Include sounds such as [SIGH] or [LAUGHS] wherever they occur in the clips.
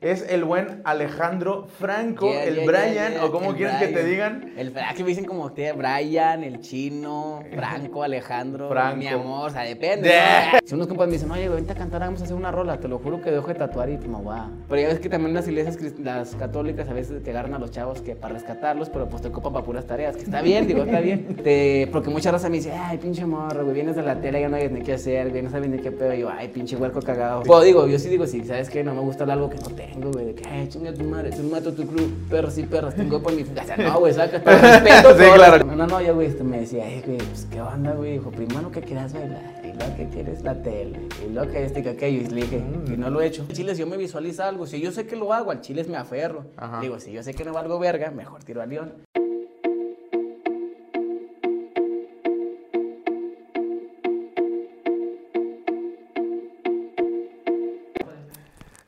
es el buen Alejandro Franco, Yeah, el yeah, Brian, yeah, yeah, o como el quieres que te digan. El que me dicen como usted, Brian, el chino, Franco, Alejandro, Franco. mi amor, o sea, depende. De- ¿no? Si unos compas me dicen, oye, güey, vente a cantar, vamos a hacer una rola, te lo juro que dejo de tatuar y me voy a... Pero ya ves que también las iglesias, las católicas, a veces te agarran a los chavos que para rescatarlos, pero pues te ocupan para puras tareas, que está bien, digo, está bien. Te- porque mucha raza me dice, ay, pinche morro, güey, vienes de la tele, ya no hay ni qué hacer, güey, no sabes ni qué pedo, y yo, ay, pinche huerco cagado. Pues digo, yo sí digo, sí, ¿sabes qué? No me gusta algo que no tengo, güey, de que, ay, chinga tu madre, tú mato tu crew, perros y perras, tengo por mi... O sea, no, güey, saca, te [LAUGHS] respeto Sí, claro. No, no, no, ya, güey, este, me decía, ay, güey, pues, ¿qué onda, güey? Dijo, primero que quieras bailar, y luego que quieres la tele, y luego que este, que aquello, y le dije, y no lo he hecho. Chiles, yo me visualizo algo, si yo sé que lo hago, al chiles me aferro. Ajá. Digo, si yo sé que no valgo verga, mejor tiro al león.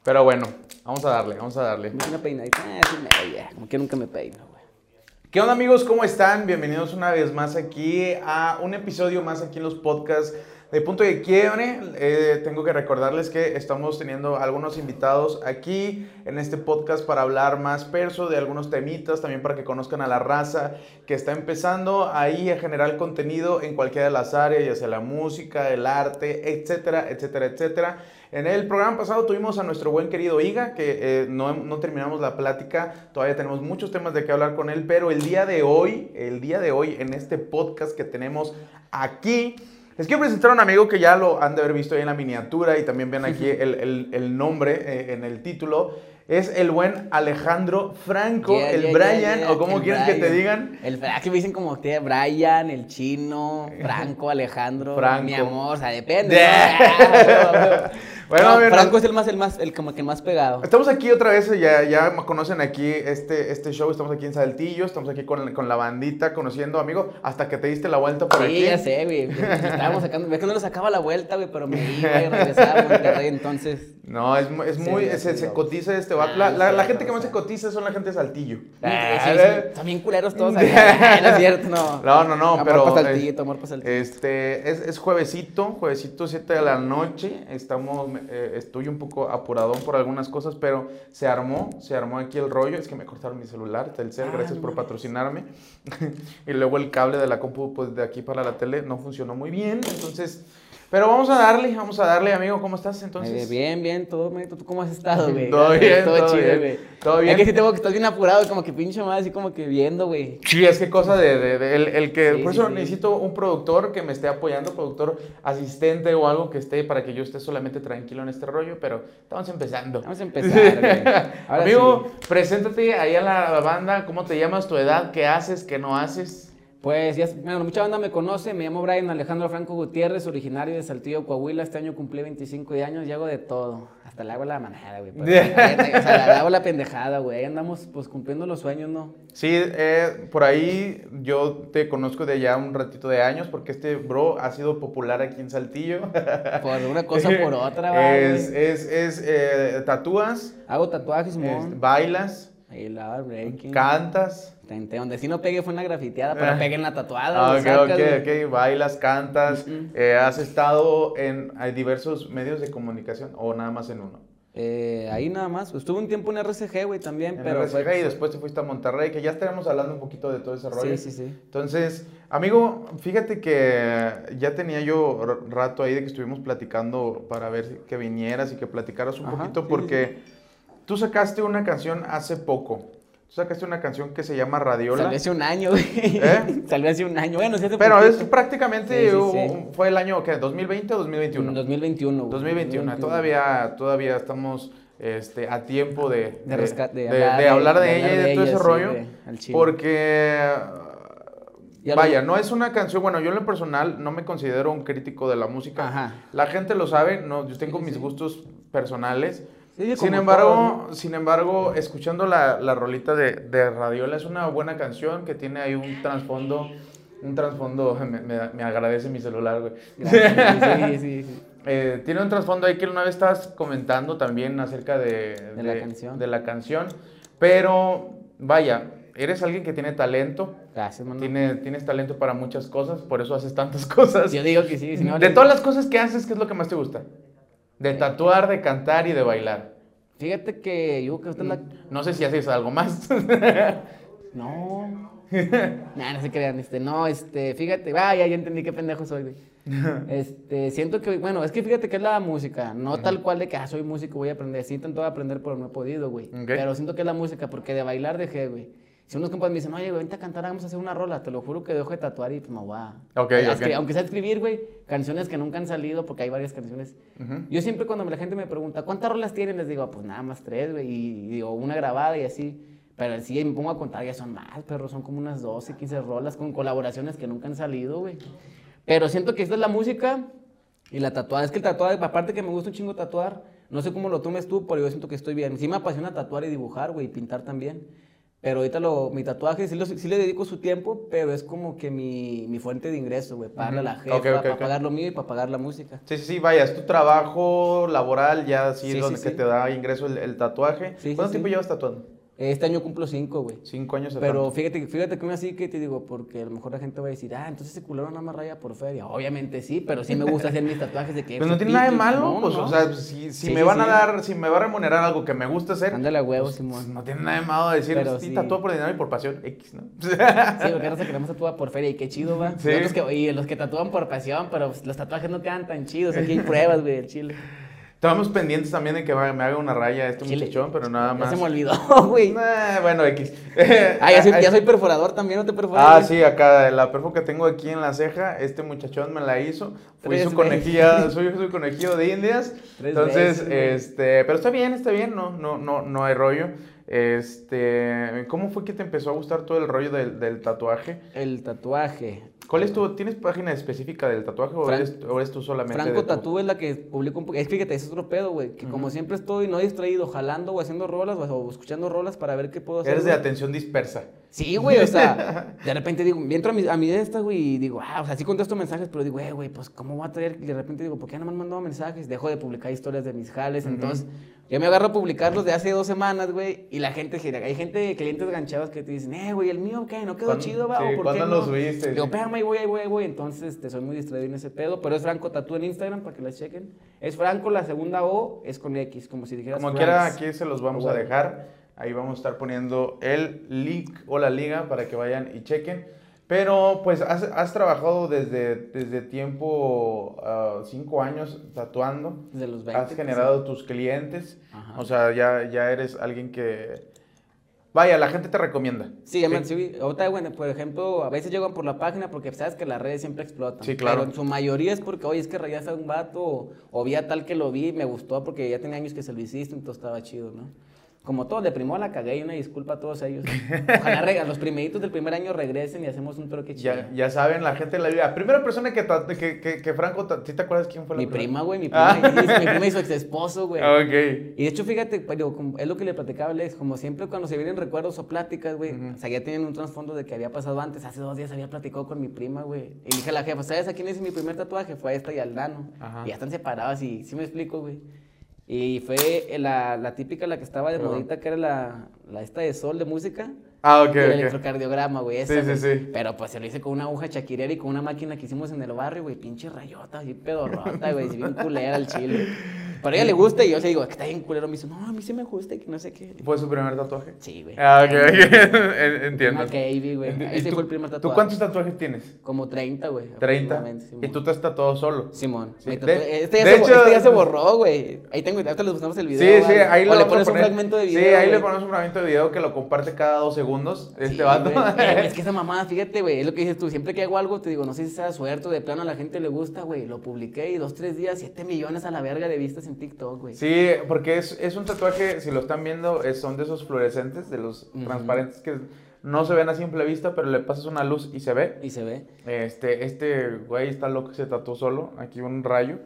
Pero bueno, vamos a darle, vamos a darle. Una peinadita, ah, como que nunca me peino, güey. ¿Qué onda amigos? ¿Cómo están? Bienvenidos una vez más aquí a un episodio más aquí en los podcasts de Punto de Quiebre. Eh, tengo que recordarles que estamos teniendo algunos invitados aquí en este podcast para hablar más perso de algunos temitas, también para que conozcan a la raza que está empezando ahí a generar contenido en cualquiera de las áreas, ya sea la música, el arte, etcétera, etcétera, etcétera. En el programa pasado tuvimos a nuestro buen querido Iga, que eh, no, no terminamos la plática, todavía tenemos muchos temas de qué hablar con él, pero el día de hoy, el día de hoy, en este podcast que tenemos aquí, les quiero presentar a un amigo que ya lo han de haber visto ahí en la miniatura y también ven aquí [LAUGHS] el, el- el nombre eh, en el título. Es el buen Alejandro Franco, Yeah, el yeah, Brian, yeah, o como el quieres que te digan. El que me dicen como usted, Brian, el chino, [LAUGHS] Franco, Alejandro, Franco. mi amor, o sea, depende. [LAUGHS] De- ¿no? Bueno, No, a ver, Franco es el más, el más, el como que más pegado. Estamos aquí otra vez, ya, ya conocen aquí este, este show, estamos aquí en Saltillo, estamos aquí con, con la bandita, conociendo, amigo, hasta que te diste la vuelta por Sí, aquí. ya sé, güey. Estábamos sacando, ves que no nos sacaba la vuelta, güey, pero me iba y [LAUGHS] regresaba a Monterrey, entonces. No, es, es Sí, muy, se, sé, se cotiza este vato. Ah, La, la- sí, gente que más se cotiza son la gente de Saltillo. Sí, Ah, sí, ¿eh? bien culeros todos [LAUGHS] acá. No es cierto, no. No, no, no, Amor pero. pa' eh, saltillito, amor pa' saltillito. Este, es, es juevesito, juevesito 7 de la noche. Estamos, eh, estoy un poco apuradón por algunas cosas, pero se armó, se armó aquí el rollo. Es que me cortaron mi celular, Telcel, Ah, gracias no por patrocinarme. [LAUGHS] y luego el cable de la compu, pues de aquí para la tele, no funcionó muy bien. Entonces, pero vamos a darle, vamos a darle, amigo, ¿cómo estás entonces? Eh, bien, bien, todo, manito. ¿Tú cómo has estado, güey? Todo bien, todo, todo chido, güey. todo bien. Es que sí tengo que estás bien apurado, como que pinche más, así como que viendo, güey. Sí, es que cosa de, de- de- el, el que, Sí, por sí, eso sí. necesito un productor que me esté apoyando, productor asistente o algo que esté para que yo esté solamente tranquilo en este rollo, pero estamos empezando. Vamos a empezar, güey. [LAUGHS] Amigo, preséntate ahí a la banda, ¿cómo te llamas, tu edad, qué haces, qué no haces? Pues ya, bueno, mucha banda me conoce, me llamo Brian Alejandro Franco Gutiérrez, originario de Saltillo, Coahuila. Este año cumplí 25 de años y hago de todo. Hasta le hago la manejada, güey. [LAUGHS] o sea, le hago la pendejada, güey. Ahí andamos, pues, cumpliendo los sueños, ¿no? Sí, eh, por ahí yo te conozco de ya un ratito de años porque este bro ha sido popular aquí en Saltillo. [LAUGHS] Por una cosa o por otra, va, [LAUGHS] es, güey. es, es, eh, tatúas, Hago tatuajes, bailas, Ahí la breaking. cantas. Tente, Donde sí no pegué fue en la grafiteada, pero Ah. pegué en la tatuada. Ah, ok, ok, ok. Bailas, cantas. Eh, ¿Has estado en hay diversos medios de comunicación o nada más en uno? Eh, ahí nada más. Estuve un tiempo en RCG, güey, también, En pero RCG fue- y después te fuiste a Monterrey, que ya estaremos hablando un poquito de todo ese rollo. Sí, sí, sí. Entonces, amigo, fíjate que ya tenía yo rato ahí de que estuvimos platicando para ver que vinieras y que platicaras un Ajá, poquito, sí, sí, porque tú sacaste una canción hace poco. Tú sacaste una canción que se llama Radiola. Salió hace un año, güey. ¿Eh? [LAUGHS] Salió hace un año. Bueno, sí hace Pero poquito. es prácticamente Sí, sí, un- sí. fue el año ¿qué? 2020 o 2021. En 2021, güey. 2021. Todavía, todavía estamos este, a tiempo de, De resca- de de- hablar de hablar ella y de todo ella, ese rollo. Porque, vaya, no es una canción, bueno, yo en lo personal no me considero un crítico de la música. Ajá. La gente lo sabe, no, yo tengo mis gustos personales. Sí, sin embargo, sin embargo, escuchando la, la rolita de, de Radiola es una buena canción que tiene ahí un trasfondo, un trasfondo, [LAUGHS] me, me- me agradece mi celular, güey. Gracias, sí, sí, sí. [LAUGHS] Eh, tiene un trasfondo ahí que una vez estabas comentando también acerca de, De la canción. de la canción. Pero, vaya, eres alguien que tiene talento. Gracias, mano. Tiene, tienes talento para muchas cosas, por eso haces tantas [LAUGHS] cosas. Yo digo que sí, si no, de todas las cosas que haces, ¿qué es lo que más te gusta? De tatuar, de cantar y de bailar. Fíjate que yo creo que usted la... No sé si haces algo más. [LAUGHS] No. nah, no se crean, este, no, este, fíjate, vaya, ya entendí qué pendejo soy, güey. [LAUGHS] Este, siento que, bueno, es que fíjate que es la música, no tal cual de que, ah, soy músico, voy a aprender. Sí intento aprender, pero no he podido, güey. Pero siento que es la música, porque de bailar dejé, güey. Si unos compas me dicen, oye, güey, vente a cantar, vamos a hacer una rola, te lo juro que dejo de tatuar y pues me voy a... Ok, a ok. escri- Aunque sea escribir, güey, canciones que nunca han salido, porque hay varias canciones. Ujú. Yo siempre cuando la gente me pregunta, ¿cuántas rolas tienen? Les digo, pues nada más tres, güey, y, y digo, una grabada y así. Pero sí me pongo a contar, ya son más, perro, son como unas 12, 15 rolas con colaboraciones que nunca han salido, güey. Pero siento que esta es la música y la tatuada. Es que el tatuado, aparte que me gusta un chingo tatuar, no sé cómo lo tomes tú, pero yo siento que estoy bien. Sí me apasiona tatuar y dibujar, güey, y pintar también. Pero ahorita lo, mi tatuaje sí, lo- sí le dedico su tiempo, pero es como que mi, mi fuente de ingreso, güey. Pagarle a la jefa, para pagar lo mío y para pagar la música. Sí, sí, sí, vaya, es tu trabajo laboral, ya sí, Sí, donde sí, que te da ingreso el, el tatuaje. ¿Cuánto tiempo llevas tatuando? Este año cumplo cinco, güey. Cinco años Pero fíjate, fíjate que aún así que te digo, porque a lo mejor la gente va a decir, ah, entonces ese culero nada más raya por feria. Obviamente sí, pero sí me gusta hacer mis tatuajes de que... Pues no tiene nada de malo, No, pues, no. o sea, si, si Sí, me sí, van a dar, si me va a remunerar algo que me gusta hacer, Ándale a huevo, pues, Simón. no tiene nada de malo decir, Pero sí, tatúo por dinero y por pasión, X, ¿no? Sí, porque ahora se queremos tatuar por feria y qué chido, va. [LAUGHS] Sí. Y otros que, y los que tatúan por pasión, pero pues, los tatuajes no quedan tan chidos. Aquí hay [LAUGHS] pruebas, güey, del chile. Estábamos pendientes también de que me haga una raya este Chile. muchachón, pero nada Ya más. se me olvidó, [LAUGHS] güey. Nah, bueno, X. Ah, ya soy, ya soy [LAUGHS] perforador también, ¿no te perforas? Ah, sí, acá la perfo que tengo aquí en la ceja, este muchachón me la hizo. Fui Tres su conejilla, soy su conejillo de indias. [LAUGHS] Tres Entonces, veces, este, pero está bien, está bien, no, no, no, no hay rollo. Este, ¿cómo fue que te empezó a gustar todo el rollo del, del tatuaje? El tatuaje. ¿Cuál es tu, tienes página específica del tatuaje o, Fran- eres, o eres tú solamente Franco Tatú es la que publica un poco. Es fíjate, es otro pedo, güey. Que como siempre estoy no distraído, jalando o haciendo rolas o, o escuchando rolas para ver qué puedo hacer. Eres de atención dispersa. Sí, güey, o sea, [LAUGHS] de repente digo, entro a mi, a mi de esta, güey, y digo, ah, o sea, sí contesto mensajes, pero digo, eh, güey, pues, ¿cómo voy a traer? Y de repente digo, ¿por qué no me han mandado mensajes? Dejo de publicar historias de mis jales, entonces, yo me agarro a publicarlos de hace dos semanas, güey, y la gente, hay gente, clientes ganchados que te dicen, eh, güey, el mío, ¿qué? ¿No quedó ¿Cuándo- chido, va? sí, ¿O por qué cuándo no? lo subiste? Digo, Sí. espérame, ahí voy, ahí voy, ahí voy, entonces, te soy muy distraído en ese pedo, pero es Franco Tatú en Instagram, para que la chequen. Es Franco, la segunda O es con X, como si dijeras Como Franks. quiera, aquí se los vamos a Bueno. dejar. Ahí vamos a estar poniendo el link o la liga para que vayan y chequen. Pero pues has, has trabajado desde, desde tiempo, ah, cinco años tatuando. Desde los 20. Has pues, generado tus clientes. Ajá. O sea, ya, ya eres alguien que... Vaya, la gente te recomienda. Sí, además, sí, ahorita, bueno, por ejemplo, a veces llegan por la página porque sabes que las redes siempre explotan. Sí, claro. Pero en su mayoría es porque, oye, es que rayaste a un vato o, o vi a tal que lo vi y me gustó porque ya tenía años que se lo hiciste, entonces estaba chido, ¿no? Como todo, de primero la cagué y una disculpa a todos ellos. [LAUGHS] Ojalá los primeritos del primer año regresen y hacemos un troque chido. Ya, ya saben, la gente de la vida. Primera persona que, que, que, que Franco, ¿sí te acuerdas quién fue la Mi primera? prima, güey, mi Ah. prima, y- mi prima y su ex esposo, güey. Ok. Y de hecho, fíjate, pero como- es lo que le platicaba a Alex, como siempre cuando se vienen recuerdos o pláticas, güey, o sea, ya tienen un trasfondo de que había pasado antes, hace dos días había platicado con mi prima, güey, y le dije a la jefa, ¿sabes a quién hice mi primer tatuaje? Fue a esta y al Dano, Ajá. y ya están separados y sí me explico, güey. Y fue la, la típica, la que estaba de modita, que era la, la esta de sol de música. Ah, ok, y el electrocardiograma, güey. esa, Sí, sí, güey. sí. Pero pues se lo hice con una aguja chaquirera y con una máquina que hicimos en el barrio, güey. Pinche rayota, así pedorrota, güey. bien culera el chile. [LAUGHS] Pero a ella le gusta y yo le digo, que está bien culero. Me dice, no, a mí sí me gusta y que no sé qué. ¿Fue su primer tatuaje? Sí, güey. Ah, ok, ok. [LAUGHS] En- Entiendo. KB, güey. [LAUGHS] ¿Y Ese tú- fue el primer ¿Tú tatuaje. cuántos tatuajes tienes? Como 30, güey. 30. aproximadamente, Simón. Y tú te has tatuado solo. Simón. Sí, de- este, ya de se, hecho- este ya se borró, güey. Ahí tengo, ahorita les buscamos el Sí, video. sí, ¿vale? ahí lo O le pones un fragmento de video. Sí, ahí le ponemos un fragmento de video que lo comparte cada dos segundos. Este Sí, vato. Eh, [LAUGHS] es que esa mamada, fíjate, güey, es lo que dices tú. Siempre que hago algo, te digo, no sé si sea suerte o de plano a la gente le gusta, güey. Lo publiqué y dos, tres días, siete millones a la verga de vistas en TikTok, güey. Sí, porque es, es un tatuaje, si lo están viendo, es- son de esos fluorescentes, de los transparentes que no se ven a simple vista, pero le pasas una luz y se ve. Y se ve. Este, este güey está loco que se tatuó solo. Aquí un rayo.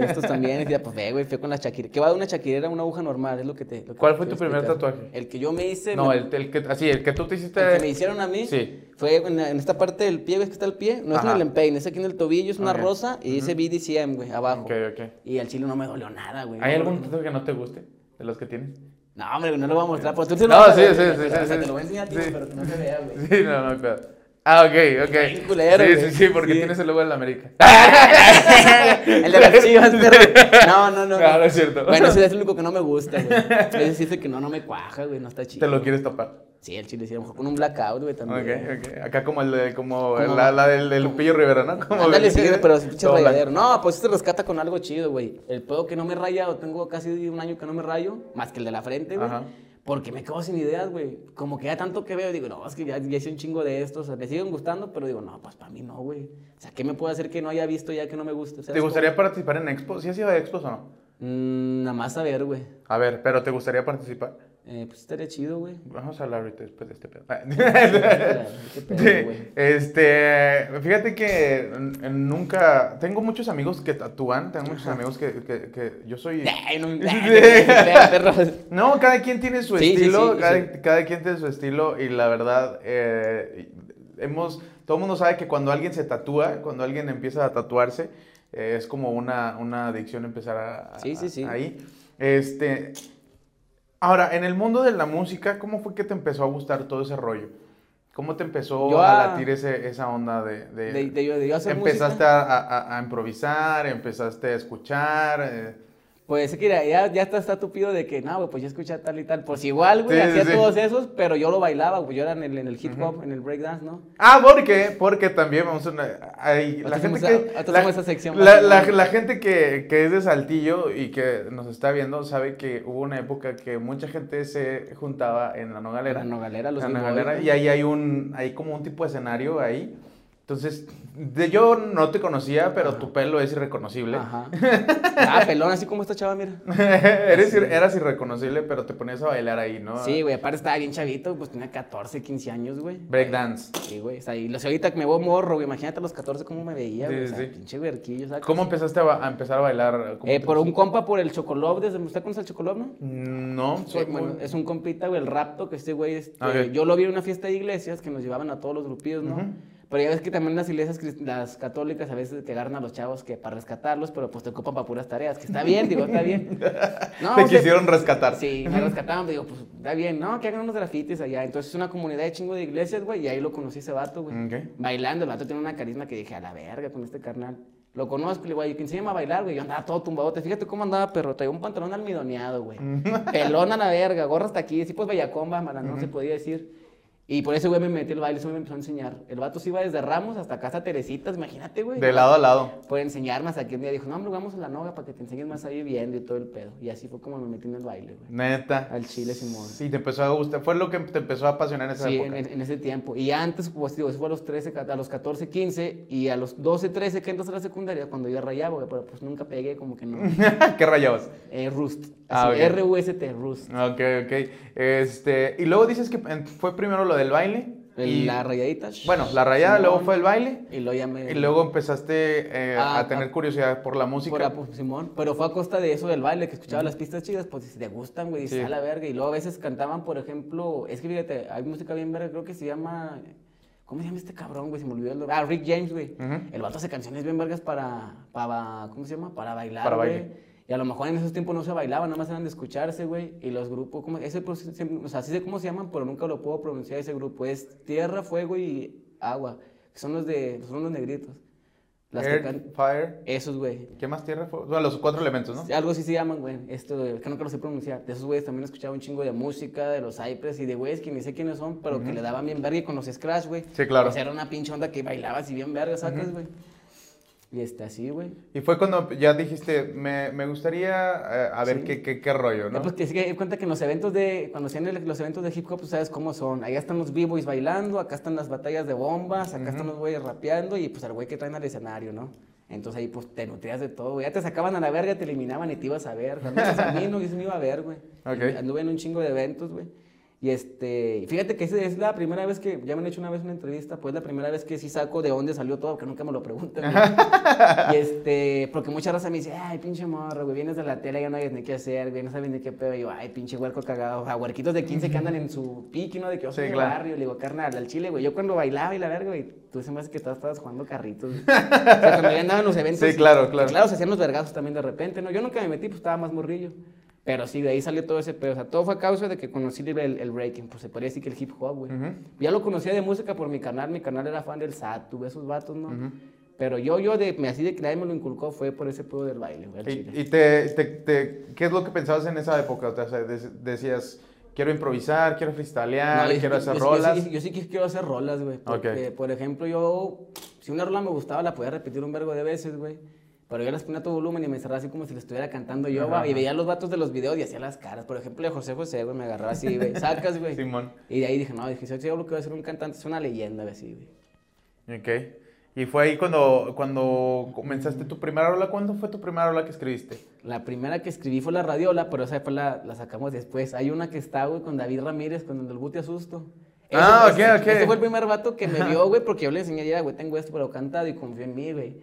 Estos también, y ya, pues ve, güey, fue con la chaquirera. ¿Qué va de una chaquirera a una aguja normal? Es lo que te. lo que ¿Cuál te fue tu primer tatuaje? El que yo me hice. No, me- el, el que, así, el que tú te hiciste. el que me hicieron a mí. Sí. Fue en, en esta parte del pie, ¿ves que está el pie? No es en el empeine, es aquí en el tobillo, es una rosa y dice BDCM, güey, abajo. Ok, ok. Y al chile no me dolió nada, güey. ¿Hay No, algún tatuaje que no te guste? De los que tienes. No, hombre, no lo voy a mostrar. Pues tú No, lo a sí, sí, sí, pero, sí, o sea, sí. te lo voy a enseñar a ti, Sí. pero que no se vea, güey. Sí, no, no pedo. Ah, ok, ok. Bien culero, sí, sí, sí, porque Sí. tienes el logo de la América. [LAUGHS] el de las chivas, [LAUGHS] perro. No, no, no. Claro, es cierto. Bueno, ese es el único que no me gusta, güey. Ese el que no, no me cuaja, güey, no está chido. Te lo quieres tapar. Sí, el chile sí, a lo mejor con un blackout, güey, también. Ok, ok. Acá como el de, como, Como- la, la del, del Lupillo Rivera, ¿no? Como Ándale, sí, pero pinche rayadero. No, pues se rescata con algo chido, güey. El pedo que no me he rayado, tengo casi un año que no me rayo, más que el de la frente, güey. Ajá. Porque me quedo sin ideas, güey. Como que ya tanto que veo, digo, no, es que ya, ya hice un chingo de estos, o sea, me siguen gustando, pero digo, no, pues para mí no, güey. O sea, ¿qué me puede hacer que no haya visto ya que no me guste? ¿Sabes ¿Te gustaría participar en Expo? ¿Sí has ido a Expos o no? Mm, nada más saber, güey. A ver, pero ¿te gustaría participar? Eh, pues estaría chido, güey. Vamos a hablar ahorita después de este pedo. Qué pedo, güey. este, fíjate que nunca, tengo muchos amigos que tatúan, tengo muchos amigos que, que, que yo soy... [LAUGHS] No, cada quien tiene su Sí, estilo, sí, cada, sí. cada quien tiene su estilo y la verdad, eh, hemos, todo el mundo sabe que cuando alguien se tatúa, cuando alguien empieza a tatuarse, eh, es como una, una adicción empezar a, a- Sí, sí, sí. ahí. Este, ahora, en el mundo de la música, ¿cómo fue que te empezó a gustar todo ese rollo? ¿Cómo te empezó Yo a a- latir ese, esa onda de... de- De, de, yo- hacer empezaste música, a, a- a improvisar, empezaste a escuchar... eh, Pues mira, ya, ya está, está tupido de que, no, güey, pues ya escuché tal y tal. Pues igual, güey, Sí, hacía sí. todos esos, pero yo lo bailaba, güey. Yo era en el, en el hip hop, en el breakdance, ¿no? Ah, ¿por qué? Porque también vamos a una, hay- la gente que esa- ahorita la, hacemos esa sección la- más la- igual. la gente que, que es de Saltillo y que nos está viendo sabe que hubo una época que mucha gente se juntaba en la Nogalera. La Nogalera, los En la Nogalera, y ahí hay un hay como un tipo de escenario ahí. Entonces, de, yo no te conocía, pero tu pelo es irreconocible. Ajá. [LAUGHS] Ah, pelón, así como esta chava, mira. [LAUGHS] Eres, eras irreconocible, pero te ponías a bailar ahí, ¿no? Sí, güey, aparte estaba bien chavito, pues tenía 14, 15 años, güey. Breakdance. Sí, güey, o sea, y lo sé ahorita que me veo morro, güey, imagínate a los 14 cómo me veía, güey, sí, o sea, sí. pinche huerquillo, ¿sabes? ¿Cómo empezaste a, empezar a bailar? ¿Cómo Eh, por un compa por el Chocolov, desde, ¿usted conoce el Chocolov, no? No, soy Eh, bueno, es un compita, güey, el rapto, que este güey, este, yo lo vi en una fiesta de iglesias que nos llevaban a todos los grupillos, ¿no? Pero ya ves que también las iglesias, las católicas, a veces que agarran a los chavos que para rescatarlos, pero pues te ocupan para puras tareas, que está bien, digo, está bien. [LAUGHS] No, Te o sea, quisieron rescatar. Sí, me rescataban, digo, pues está bien, ¿no? Que hagan unos grafitis allá. Entonces es una comunidad de chingo de iglesias, güey, y ahí lo conocí ese vato, güey. Bailando, el vato tiene una carisma que dije, a la verga con este carnal. Lo conozco, le digo, que enséñame a bailar, güey. Yo andaba todo tumbadote. Fíjate cómo andaba, perro. Traía un pantalón almidoneado, güey. [LAUGHS] Pelón a la verga, gorra hasta aquí. Sí, pues bellacomba, mala, no se podía decir. Y por eso, güey, me metí el baile, eso me empezó a enseñar. El vato se iba desde Ramos hasta casa Teresitas, imagínate, güey. De lado a lado. Por enseñarme hasta que un día dijo, no, hombre, vamos a la noga para que te enseñes más ahí viendo y todo el pedo. Y así fue como me metí en el baile, güey. Neta. Al chile, Simón. Sí, te empezó a gustar. Fue lo que te empezó a apasionar en esa Sí, época. en, en ese tiempo. Y antes, pues digo, eso fue a los, 13, a los 14, 15 y a los 12, 13 que entras a la secundaria, cuando yo rayaba, güey, pero pues nunca pegué, como que no. [LAUGHS] ¿Qué rayabas? Eh, Rust. Ah. R-U-S-T, Rust. Ok, ok. Este, y luego dices que fue primero lo del baile. Y, La rayadita. bueno, la rayada, luego fue el baile. Y luego ya me. Y luego empezaste eh, Ah, a tener ah, curiosidad por la música. Por a- pues, Simón, pero fue a costa de eso del baile, que escuchaba las pistas chidas, pues si te gustan, güey, Sí. a la verga. Y luego a veces cantaban, por ejemplo, es que fíjate, hay música bien verga, creo que se llama, ¿cómo se llama este cabrón, güey? Se me olvidó el nombre. Ah, Rick James, güey. El vato hace canciones bien vergas para, para, ¿cómo se llama? Para bailar, Para güey. Y a lo mejor en esos tiempos no se bailaba, nada más eran de escucharse, güey. Y los grupos, ¿cómo? Ese, pues, o sea, sí sé cómo se llaman, pero nunca lo puedo pronunciar ese grupo. Es Tierra, Fuego y Agua. Que son los de, son los negritos. Las Earth, can- Fire. Esos, güey. ¿Qué más tierra fue? Bueno, los cuatro elementos, ¿no? Algo así se llaman, güey. Esto, de- que nunca lo sé pronunciar. De esos güeyes también escuchaba un chingo de música, de los Cypress y de güeyes que ni sé quiénes son, pero que le daban bien verga y con los Scratch, güey. Sí, claro. Sea, era una pinche onda que bailaba así bien verga, sacas, güey. Y este, así, güey. Y fue cuando ya dijiste, me, me gustaría eh, a ver Sí. qué, qué, qué rollo, ¿no? Ya, Pues que sí que cuenta que en los eventos de, cuando se hacían los eventos de hip hop, tú sabes cómo son. Allá están los b-boys bailando, acá están las batallas de bombas, acá están los güeyes rapeando y pues al güey que traen al escenario, ¿no? Entonces ahí pues te nutrías de todo, güey. Ya te sacaban a la verga, te eliminaban y te ibas a ver. [LAUGHS] A mí no, yo sí me iba a ver, güey. Ok. Anduve en un chingo de eventos, güey. Y este, fíjate que es la primera vez que, ya me han hecho una vez una entrevista, pues la primera vez que sí saco de dónde salió todo, que nunca me lo preguntan. [LAUGHS] y este, porque mucha raza me dice, ay, pinche morro, güey, vienes de la tele, ya no hay ni qué hacer, güey, no sabes ni qué pedo. Y yo, ay, pinche huerco cagado. O sea, huerquitos de 15 que andan en su pique, ¿no? De que yo soy Sí, de claro. barrio. Le digo, carnal, al chile, güey. Yo cuando bailaba y la verga, güey, tú se me hace que estabas, estabas jugando carritos. [LAUGHS] o sea, cuando ya andaba en los eventos. Sí, claro, claro. Claro, se hacían los vergazos también de repente, ¿no? Yo nunca me metí, pues estaba más morrillo. Pero sí, de ahí salió todo ese pedo. O sea, todo fue a causa de que conocí el, el breaking. Pues se podría decir que el hip hop, güey. Ujú. Ya lo conocía de música por mi canal. Mi canal era fan del SAT, tuve esos vatos, ¿no? Pero yo, yo, de, me- así de que nadie me lo inculcó, fue por ese pedo del baile, güey, ¿Y, y te, te- te- qué es lo que pensabas en esa época? O sea, de- decías, quiero improvisar, quiero freestylear, No, yo- quiero yo- hacer yo- yo rolas. sí- Yo, sí que quiero hacer rolas, güey. Porque, por ejemplo, yo, si una rola me gustaba, la podía repetir un vergo de veces, güey. Pero yo las ponía a todo volumen y me cerraba así como si le estuviera cantando yo, Ajá, y veía los vatos de los videos y hacía las caras. Por ejemplo, de José José, güey, me agarraba así, güey. Sacas, güey. Simón. Y de ahí dije, no, dije, si yo lo que voy a ser un cantante es una leyenda, güey, así, güey. Ok. Y fue ahí cuando, cuando comenzaste tu primera rola. ¿Cuándo fue tu primera rola que escribiste? La primera que escribí fue la radiola, pero esa fue la, la sacamos después. Hay una que está, güey, con David Ramírez, con el Guti Asusto. Ese- Ah, ese- ok, ok. Ese fue el primer vato que me [LAUGHS] vio, güey, porque yo le enseñé, ya, güey, tengo esto, pero cantado y confió en mí, güey.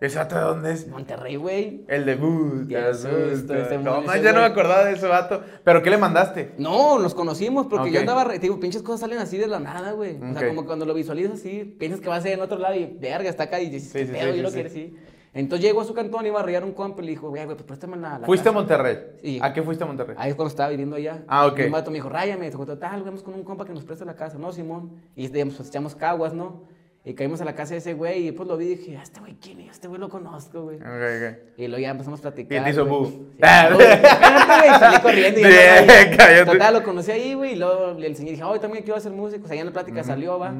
¿Esa de dónde es? Monterrey, güey. El debut. Ya, el susto, debut. ese No, man, ese ya no me acordaba de ese vato. ¿Pero qué le mandaste? No, nos conocimos porque yo andaba, te digo, pinches cosas salen así de la nada, güey. O sea, como cuando lo visualizas así, piensas que va a ser en otro lado y verga, está acá y dices, Sí, ¿qué sí, pedo? sí, yo lo sí. quiero así. Entonces llegó a su cantón, iba a arreglar un compa y le dijo, güey, güey, pues préstame la, la ¿Fuiste a casa". Monterrey? Sí. ¿A qué fuiste a Monterrey? Ahí es cuando estaba viviendo allá. Ah, ok. Y un vato me dijo, ráyame, dijo, total, vamos con un compa que nos presta la casa. No, Simón. Y pues echamos caguas, ¿no? Y caímos a la casa de ese güey y pues lo vi y dije, "Ah, este güey, ¿quién es? Este güey lo conozco, güey. Ok, ok. Y luego ya empezamos a platicar. Y te hizo güey. bu. Sí, Ah. bu, [LAUGHS] espérate, güey, salí corriendo y [LAUGHS] ahí. cállate. Total, lo conocí ahí, güey, y luego le enseñé, dije, hoy también quiero hacer música. O sea, ya en la plática salió, va.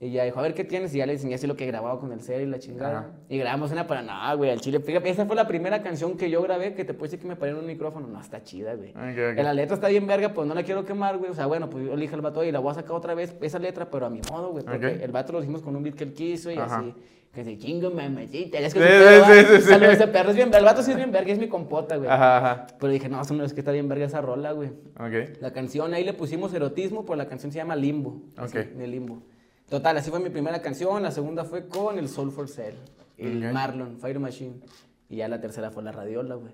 Y ya dijo, a ver qué tienes. Y ya le enseñé así lo que grababa con el cel y la chingada. Ajá. Y grabamos una para nada, güey, al chile. Fíjate, esa fue la primera canción que yo grabé que te puede decir que me paré en un micrófono. No, está chida, güey. Ok, ok. La letra está bien verga, pues no la quiero quemar, güey. O sea, bueno, pues yo elige el vato y la voy a sacar otra vez, esa letra, pero a mi modo, güey. Porque el vato lo hicimos con un beat que él quiso y Ajá. así. Que se chingo, mamacita. Es que Sí, sí, sí, sí, sí. Ese perro es bien El vato sí es bien verga, es mi compota, güey. Ajá, ajá. Pero dije, no, eso no es que está bien verga esa rola, güey. Ok. La canción, ahí le pusimos erotismo, pero la canción se llama Limbo. así, Ok. de Limbo. Total, así fue mi primera canción. La segunda fue con el Soul for Cell, el. Marlon, Fire Machine. Y ya la tercera fue la radiola, güey.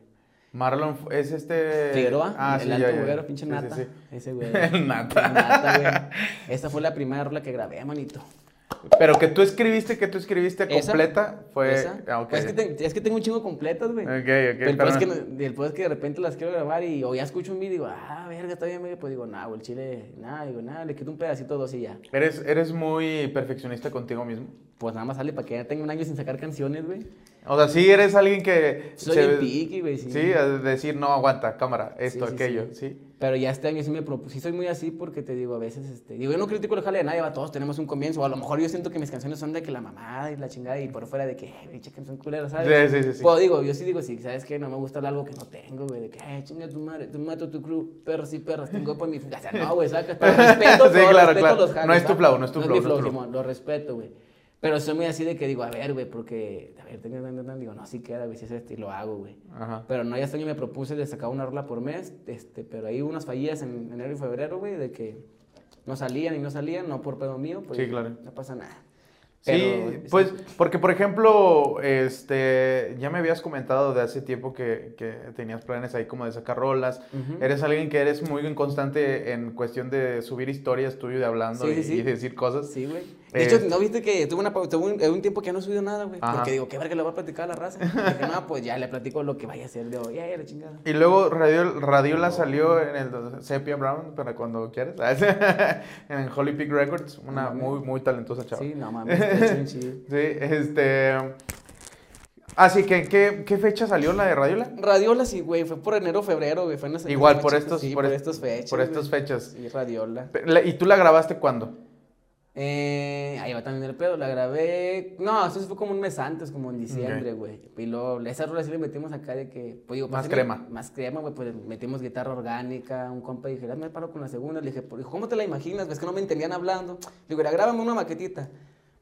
Marlon es este. Figueroa, Ah, el sí, alto güero, pinche nata. sí, sí. Ese güey. [LAUGHS] El nata. El nata, güey. Esa fue la primera rola que grabé, manito. Pero que tú escribiste, que tú escribiste ¿Esa? completa, fue. ¿Esa? Ah. Pues es, que te- es que tengo un chingo completas, güey. Ok, ok. Pero el es que, el es que de repente las quiero grabar y o ya escucho un video y digo, ah, verga, está bien. Pues digo, nah, güey, el chile, nada, digo, nada, le quito un pedacito dos y ya. ¿Eres, ¿Eres muy perfeccionista contigo mismo? Pues nada más sale para que ya tenga un año sin sacar canciones, güey. O sea, sí eres alguien que. Soy se- piqui, güey, sí. Decir, no, aguanta, cámara, esto, Sí, sí, aquello, sí. sí. Pero ya este año sí me propuse, sí soy muy así porque te digo, a veces, este, digo, yo no critico el jale de nadie, va, todos tenemos un comienzo, o a lo mejor yo siento que mis canciones son de que la mamada y la chingada y por fuera de que, pinche canción culera, ¿sabes? Sí, sí, sí. Pues digo, yo sí digo, sí, ¿sabes qué? No me gusta algo que no tengo, güey, de que, chinga tu madre, te mato tu crew, perros y perras, tengo por mi... O sea, no, güey, pero [LAUGHS] respeto, Sí, todo, claro, respeto claro. los jales, No es tu flow, no es tu no flow, Es mi no es flow, tu flow. Simón, lo respeto, güey. Pero soy muy así de que digo, a ver, güey, porque, a ver, tengo, digo, no, sí queda, güey, si es este, y lo hago, güey. Ajá. Pero no, ya este año me propuse de sacar una rola por mes, este, pero hay unas fallidas en enero y febrero, güey, de que no salían y no salían, no por pedo mío, pues Sí, claro. no pasa nada. Sí, pues, porque por ejemplo, este, ya me habías comentado de hace tiempo que, que tenías planes ahí como de sacar rolas. Eres alguien que eres muy inconstante en cuestión de subir historias tuyo de hablando Sí, y, sí, y decir cosas. Sí, güey. De Eh, hecho, ¿no viste que tuve, una, tuve un, un tiempo que ya no he subido nada, güey? Porque digo, qué verga le voy a platicar a la raza. [LAUGHS] Dije, no, pues ya le platico lo que vaya a hacer de hoy. La chingada. Y luego Radio, Radiola salió en el Sepia Brown, para cuando quieras, [LAUGHS] en Holy Peak Records, una muy, muy talentosa chava. Sí, no mames. [LAUGHS] [LAUGHS] Sí, este... Así que, ¿qué, ¿qué fecha salió la de Radiola? Radiola, sí, güey, fue por enero, febrero, güey. Fue en Igual, por estos- sí, por por, estas fechas. por estas fechas. Sí, Radiola. ¿Y tú la grabaste cuándo? Eh, ahí va también el pedo, la grabé. No, eso fue como un mes antes, como en diciembre, güey. Y luego, esa rola sí le metimos acá de que. Pues, digo, Más crema. Más crema, güey. Pues metimos guitarra orgánica. Un compa dije, me paro con la segunda. Le dije, pues, ¿cómo te la imaginas? Es que no me entendían hablando. Digo, "Mira, grábame una maquetita.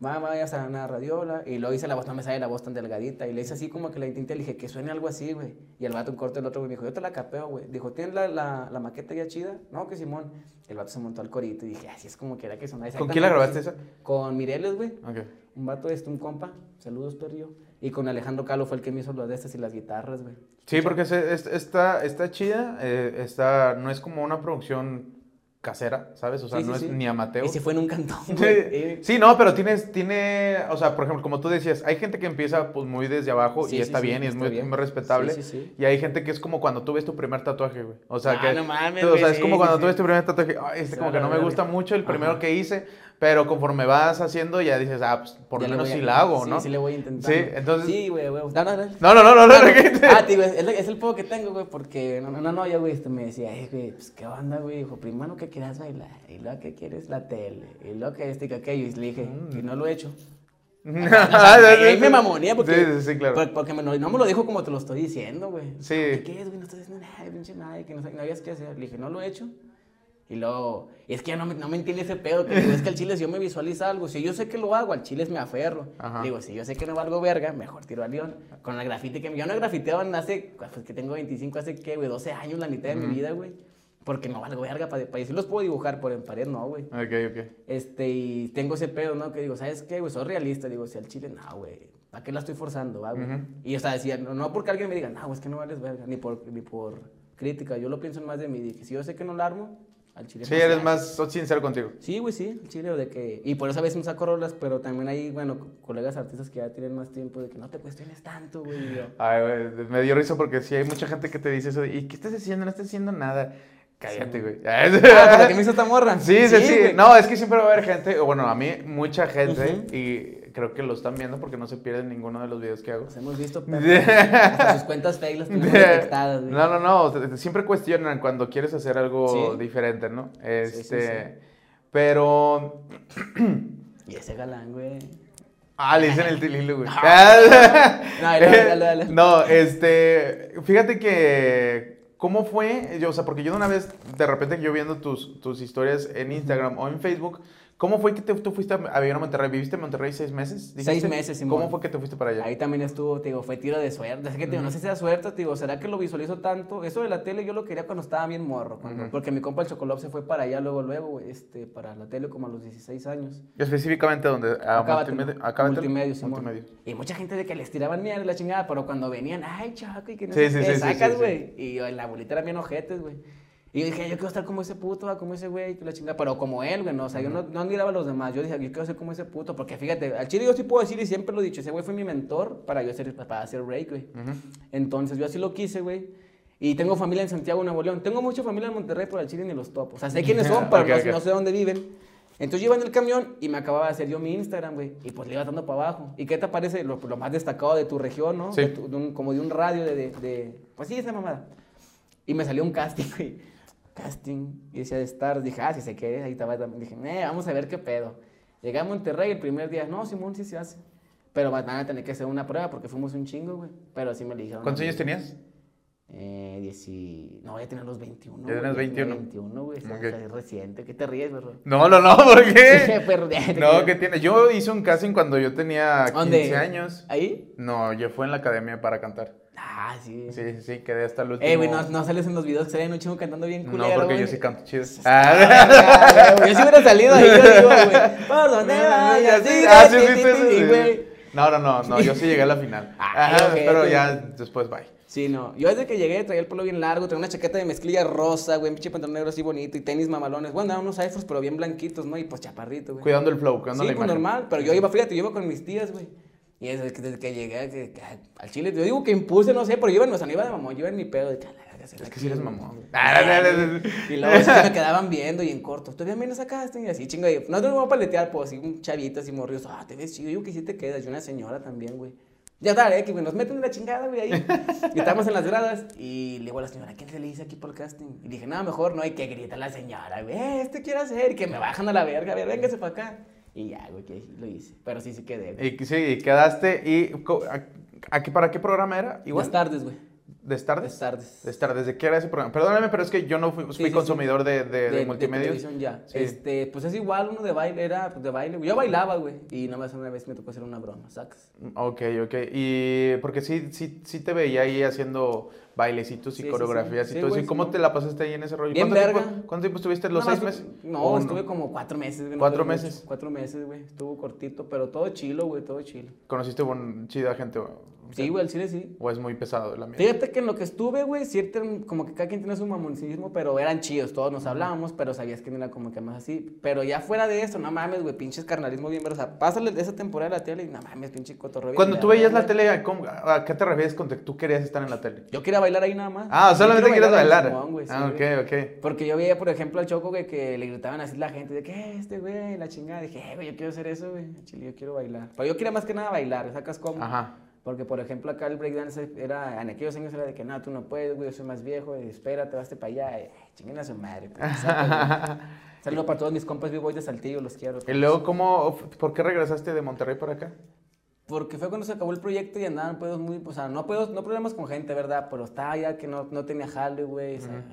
Va, vaya a una radiola. Y luego hice la voz, no me sale la voz tan delgadita. Y le hice así como que la intenté. Le dije, que suene algo así, güey. Y el vato un corte el otro, güey, me dijo, yo te la capeo, güey. Dijo, ¿tienes la, la, la maqueta ya chida? No, que Simón. El vato se montó al corito y dije, así es como que era que sonaba ¿Con quién la grabaste así". esa? Con Mireles, güey. Ok. Un vato, este, un compa. Saludos, perrillo. Y con Alejandro Calo fue el que me hizo las de estas y las guitarras, güey. Sí, porque se- es- está, está chida, eh, está, no es como una producción casera, ¿sabes? O sea, Sí, no sí. es ni amateur. Y se fue en un cantón, güey. Sí, no, pero tienes, tiene, o sea, por ejemplo, como tú decías, hay gente que empieza pues muy desde abajo y está bien y es muy, muy respetable. Y hay gente que es como cuando tú ves tu primer tatuaje, güey. O sea, Ah, que, no mames, tú- o sea, es como cuando tú ves tu primer tatuaje, ay, este como que no me gusta mucho el primero Ajá. que hice, pero conforme vas haciendo ya dices, ah, pues por lo menos sí la hago, sí, ¿no? Sí, le voy a intentar. Sí, entonces- Sí, güey, güey. No, no, no. No, no, no, no, no, Ah, no, no. que- Ah, tío, es, es el poco que tengo, güey, porque no, no, no, ya, güey, este me decía, eh, güey, pues, ¿qué onda, güey? Dijo, primero que quieras bailar, y luego que quieres la tele, y luego que este y que aquello, y le dije, y no lo he hecho. [LAUGHS] Sea, ahí me mamonía porque, Sí, sí, sí, claro. por- porque me lo- no me lo dijo como te lo estoy diciendo, güey. Sí. ¿Qué quieres, güey? No estás diciendo nada, pinche madre, que no, no sabías qué hacer. Le dije, no lo he hecho. Y luego, es que ya no me, no me entiende ese pedo, que digo, es que al chile si yo me visualizo algo, si yo sé que lo hago, al chile me aferro. Ajá. Digo, si yo sé que no valgo verga, mejor tiro al león. Con la grafiti que yo no he grafiteado hace, pues que tengo 25, hace qué, güey, 12 años, la mitad de mi vida, güey. Porque no valgo verga, para decir los puedo dibujar, pero en pared no, güey. Ok, ok. Este, y tengo ese pedo, ¿no? Que digo, ¿sabes qué, güey? Soy realista. Digo, si al chile, no, güey. ¿Para qué la estoy forzando, güey? Ujú. Y, o sea, decía, no, no porque alguien me diga, no, güey, es que no vales verga, ni por, ni por crítica. Yo lo pienso en más de mí. que si yo sé que no la armo, al chile. Sí, eres más sincero contigo. Sí, güey, sí, al chile, o de que... Y por eso a veces me saco rolas, pero también hay, bueno, co- colegas artistas que ya tienen más tiempo de que no te cuestiones tanto, güey. yo, Ay, güey, me dio risa porque sí hay mucha gente que te dice eso. de, ¿Y qué estás haciendo? No estás haciendo nada. Cállate, güey. Ah, ¿para qué me hizo esta morra? Sí, sí, sí. No, es que siempre va a haber gente, bueno, a mí mucha gente, Ujú. y creo que lo están viendo porque no se pierden ninguno de los videos que hago. Los hemos visto, [LAUGHS] pero hasta sus cuentas fake las tenemos [LAUGHS] detectadas. No, no, no, siempre cuestionan cuando quieres hacer algo Sí. diferente, ¿no? Este, sí, sí. pero... [CLEARS THROAT] Y ese galán, güey. Ah, le dicen el tililo, güey. [LAUGHS] No, dale, dale, dale. No, este, fíjate que, ¿cómo fue? Yo, o sea, porque yo de una vez, de repente yo viendo tus, tus historias en Instagram o en Facebook, ¿cómo fue que te, tú fuiste a, vivir a Monterrey? ¿Viviste en Monterrey seis meses? Seis dijiste? meses, Simón. ¿Cómo fue que te fuiste para allá? Ahí también estuvo, te digo, fue tiro de suerte. Es que, te digo, no sé si era suerte, te digo, ¿será que lo visualizo tanto? Eso de la tele yo lo quería cuando estaba bien morro, cuando- Ujú. porque mi compa el Chocolop se fue para allá luego, luego, güey, este, para la tele como a los 16 años. Específicamente, ¿dónde? A Acábatelo. Acábatelo. Multimedio, Simón. Multimedio. Y mucha gente de que les tiraban mierda y la chingada, pero cuando venían, ay, chaco, y que no Sí, sé sí, qué, sí, sacas, güey. Y yo, en la bolita eran bien ojetes, güey. Y yo dije, yo quiero estar como ese puto, va, como ese güey, que la chingada. Pero como él, güey, no, o sea, yo no, no admiraba a los demás. Yo dije, yo quiero ser como ese puto, porque fíjate, al chile yo sí puedo decir, y siempre lo he dicho, ese güey fue mi mentor para yo hacer, para hacer break, güey. Entonces yo así lo quise, güey. Y tengo familia en Santiago, Nuevo León. Tengo mucha familia en Monterrey, pero al chile ni los topo. O sea, sé [LAUGHS] quiénes son, pero no, sé dónde viven. Entonces yo iba en el camión y me acababa de hacer yo mi Instagram, güey. Y pues le iba dando para abajo. ¿Y qué te parece lo, lo más destacado de tu región, no? Sí. De tu- de un- como de un radio de, de, de- Pues sí, esa mamada. Y me salió un casting, [LAUGHS] güey. Casting. Y decía de Stars. Dije, ah, si se quiere, ahí estaba. Dije, eh, vamos a ver qué pedo. Llegué a Monterrey el primer día. No, Simón, sí se hace. Pero van a tener que hacer una prueba porque fuimos un chingo, güey. Pero sí me dijeron. ¿Cuántos años tenías? Eh, dieci... No, ya tenía los 21. Ya tenías güey, tenía 21. 21, güey. o sea, es reciente. ¿Qué te ríes, perro? No, no, no, ¿por qué? [LAUGHS] Perro, No. ¿qué tiene? Yo hice un casting cuando yo tenía 15 ¿Dónde? años. ¿Ahí? No, yo fui en la academia para cantar. Ah, sí. Sí, sí, quedé hasta el último. Eh, güey, no, no sales en los videos que salen un chingo cantando bien culero, No, porque güey. yo sí canto chido. Ah, güey, yo sí hubiera salido ahí, yo digo, güey. Por donde vayas, Ah, sí, güey. No, no, no, no, yo sí llegué a la final. [LAUGHS] Ah, Ajá, pero ya después bye. Sí, no. Yo desde que llegué traía el pelo bien largo, traía una chaqueta de mezclilla rosa, güey, un pinche pantalón negro así bonito y tenis mamalones. Bueno, eran unos iPhones, pero bien blanquitos, ¿no? Y pues chaparrito, güey. Cuidando el flow, cuidando Sí, la pues imagen. normal, pero yo iba, fíjate, yo iba con mis tías, güey. Y que, desde que llegué que- que al Chile, yo digo que impuse, no sé, pero yo iba, en- o sea, no iba de mamón, yo iba en mi pedo de que Es que sí eres mamón. [LAUGHS] Ah, Y luego se me quedaban viendo y en corto, ¿todavía vienes acá? Y así, chingo, y no te lo voy a paletear, pues así, un chavito así morrido, ah, te ves chido, yo que sí te quedas, y una señora también, güey. Ya está, eh, que güey, nos meten en la chingada, güey, ahí. Y estamos en las gradas y le digo a la señora, ¿quién se le dice aquí por el casting? Y dije, no, mejor no, y que grita la señora, güey, "Eh, este quiere hacer, y que me bajan a la verga, a ver, véngase para acá. Y ya, güey, que lo hice, pero sí, sí quedé, güey. Y sí, y quedaste. ¿Y co- a- a qué- para qué programa era? Igual. Buenas tardes, güey. ¿De Stardust? Buenas tardes. De Stardust. ¿De qué era ese programa? Perdóname, pero es que yo no fui, fui sí, sí. consumidor de, de, de multimedios. televisión ya. Este, pues es igual, uno de baile, era pues, de baile. Yo bailaba, güey. Y nomás una vez me tocó hacer una broma, ¿sacas? Ok, ok. Y porque sí, sí, sí te veía ahí haciendo bailecitos y Sí, coreografías sí. y todo eso. güey, ¿Y cómo te la pasaste ahí en ese rollo? Bien ¿Cuánto verga. Tiempo, ¿Cuánto tiempo estuviste? ¿Los Nada seis meses? No, ¿O estuve como cuatro meses. güey, no ¿Cuatro mucho. meses? Cuatro meses, güey. Estuvo cortito, pero todo chilo, güey, todo chilo. ¿Conociste buen, chida gente? o- Sí, güey, al chile sí. ¿O es muy pesado el ambiente? Fíjate que en lo que estuve, güey, cierto, como que cada quien tiene su mamonismo, pero eran chidos, todos nos hablábamos, pero sabías que no era como que más así. Pero ya fuera de eso, no mames, güey, pinches carnalismo bien, pero, o sea, pásale de esa temporada de la tele y no mames, pinche cotorreo. Cuando tú veías la tele, ¿cómo- ¿a qué te refieres con que tú querías estar en la tele? Yo quería bailar ahí nada más. Ah, solamente quieres bailar. Simón, güey, sí, ah, ok, ok. Porque yo veía, por ejemplo, al Choco, güey, que le gritaban así la gente, de que este, güey, la chingada. Dije, eh, güey, yo quiero hacer eso, güey. Chile, yo quiero bailar. Pero yo quería más que nada bailar, ¿sacas cómo? Ajá. Porque, por ejemplo, acá el breakdance era, en aquellos años era de que, no, tú no puedes, güey, yo soy más viejo, y espérate, vas para allá. Y, ay, chinguen a su madre. pues, saca, güey. [LAUGHS] Saludo para todos mis compas b-boys de Saltillo, los quiero. Y luego, ¿cómo, ¿por qué regresaste de Monterrey para acá? Porque fue cuando se acabó el proyecto y andaban pedos muy, o sea, no pedos, no problemas con gente, ¿verdad? Pero estaba ya que no, no tenía jale, güey. o sea,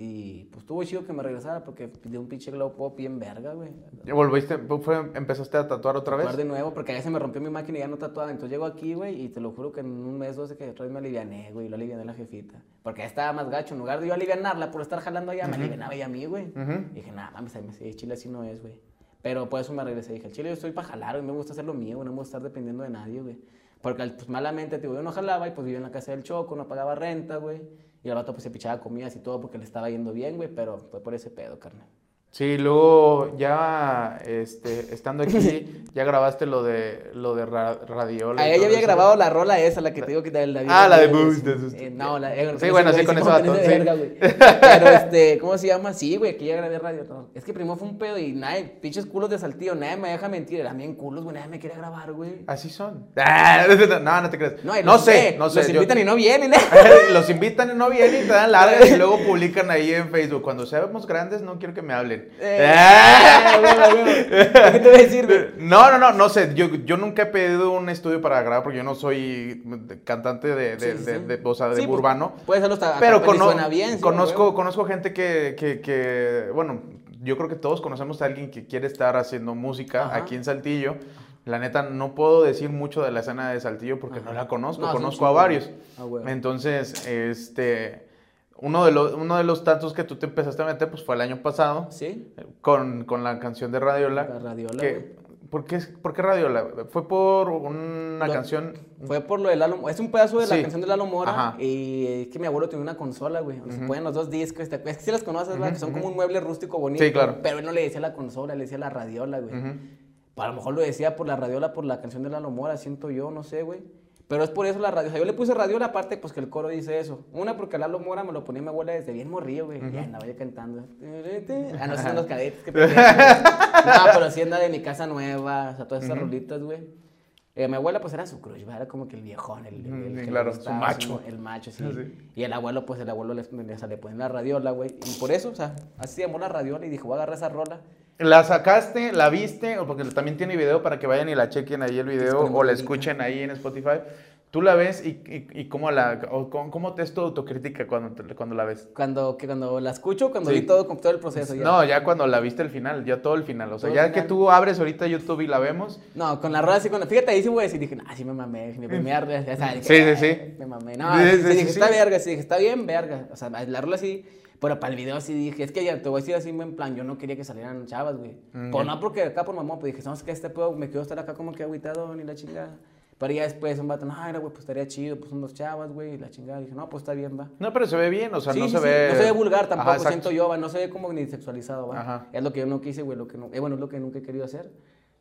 Y pues estuvo chido que me regresara porque de un pinche glow pop bien verga, güey. ¿Y ¿Volviste, fue- empezaste a tatuar otra vez? Tatuar de nuevo porque ya se me rompió mi máquina y ya no tatuaba. Entonces llego aquí, güey, y te lo juro que en un mes o dos que otra vez me aliviané, güey, y lo aliviané a la jefita. Porque ya estaba más gacho. En lugar de yo alivianarla por estar jalando allá, me alivianaba ella a mí, güey. Ujú. Y dije, nada, mames, sí, Chile así no es, güey. Pero por eso me regresé. Dije, el Chile yo estoy para jalar, güey. Me gusta hacer lo mío, güey. No me gusta estar dependiendo de nadie, güey. Porque pues, malamente, tío, yo no jalaba y pues vivía en la casa del Choco, no pagaba renta, güey. Y el vato pues se pichaba comidas y todo porque le estaba yendo bien, güey. Pero fue por ese pedo, carnal. Sí, luego ya este, estando aquí, [LAUGHS] ya grabaste lo de lo de ra- Radiola. y A ella todo había eso. grabado la rola esa, la que te digo que de la Ah, la de esos- Eh, no, la, eh, Sí, bueno, sí, con sí. verga, güey. Pero este, ¿cómo se llama? Sí, güey, aquí ya grabé radio. no. Es que primero fue un pedo y nadie, pinches culos de saltillo, nadie me deja mentir. Eran bien culos, güey, nadie me quería grabar, güey. Así son. Ah, [LAUGHS] No, no te crees. No, sé, no sé. Los yo- invitan y no vienen, ¿eh? [LAUGHS] los invitan y no vienen y te dan largas y luego publican ahí en Facebook. Cuando seamos grandes, no quiero que me hablen. Eh, Ah. güey, güey. ¿Qué te voy a decir? [LAUGHS] No, no, no, no sé. Yo, yo nunca he pedido un estudio para grabar porque yo no soy cantante de, de, Sí, sí, de- o sea, de Sí, pues, urbano. Puede hacerlo hasta Pero cono- suena bien. conozco, conozco gente que, que, que, bueno, yo creo que todos conocemos a alguien que quiere estar haciendo música Ajá. aquí en Saltillo. La neta, no puedo decir mucho de la escena de Saltillo porque no la conozco, No, conozco a varios. Ah. Entonces, este, uno de, los, uno de los tantos que tú te empezaste a meter, pues fue el año pasado, ¿Sí? con, con la canción de Radiola. La Radiola, que- güey. ¿por, qué, ¿Por qué Radiola? ¿Fue por una Lo- canción? Fue por lo de Lalo Es un pedazo de la canción de Lalo Mora. Ajá. Y es que mi abuelo tenía una consola, güey. Donde se Ujú. ponen los dos discos. Es que si las conoces, ¿verdad? Que son como un mueble rústico bonito. Sí, claro. Pero él no le decía la consola, le decía la radiola, güey. Ujú. A lo mejor lo decía por la radiola, por la canción de Lalo Mora, siento yo, no sé, güey. Pero es por eso la radio. O sea, yo le puse radiola aparte, pues que el coro dice eso. Una, porque Lalo Mora me lo ponía mi abuela desde bien morrillo, güey. Y andaba yo cantando. Ah, no, son los cadetes que. [LAUGHS] No, pero sí anda de mi casa nueva, o sea, todas esas rolitas, güey. Eh, mi abuela, pues era su crush, ¿verdad? era como que el viejón, el, el, el que le claro, su macho. El macho, sí. Sí. Y el abuelo, pues el abuelo le, le, le ponía la radiola, güey. Y por eso, o sea, así se llamó la radiola y dijo, voy a agarrar esa rola. ¿La sacaste, la viste? O porque también tiene video para que vayan y la chequen ahí el video o la escuchen ahí en Spotify. ¿Tú la ves y, y, y cómo, la, o cómo, te es tu autocrítica cuando, cuando la ves? Cuando, que cuando la escucho, cuando Sí. vi todo, con todo el proceso. Ya. No, ya cuando la viste el final, ya todo el final. O sea, ya final. que tú abres ahorita YouTube y la vemos. No, con la rola sí, cuando, fíjate, ahí sí a decir, dije, ah, sí me mamé, mi primera, ya sabes. Sí, sí, sí. "Ay, Me mamé, no, Sí, sí, sí, sí, sí, dije, sí. está verga, sí, dije, está bien, verga, o sea, la rola sí, pero para el video sí dije, es que ya te voy a decir así, en plan, yo no quería que salieran chavas, güey, Mm, pues ya. no porque acá por mamá, pues dije, sabes que este pedo, me quiero estar acá como que agüitado, ni la chingada, pero ya después un vato, no, era, güey, pues estaría chido, pues son dos chavas, güey, y la chingada, dije, no, pues está bien, va. No, pero se ve bien, o sea, Sí, no sí, se sí, ve. No se ve vulgar tampoco, Ajá, siento yo, va, no se ve como ni sexualizado, va. Ajá. Es lo que yo no quise, güey, lo que no, eh, bueno, es lo que nunca he querido hacer.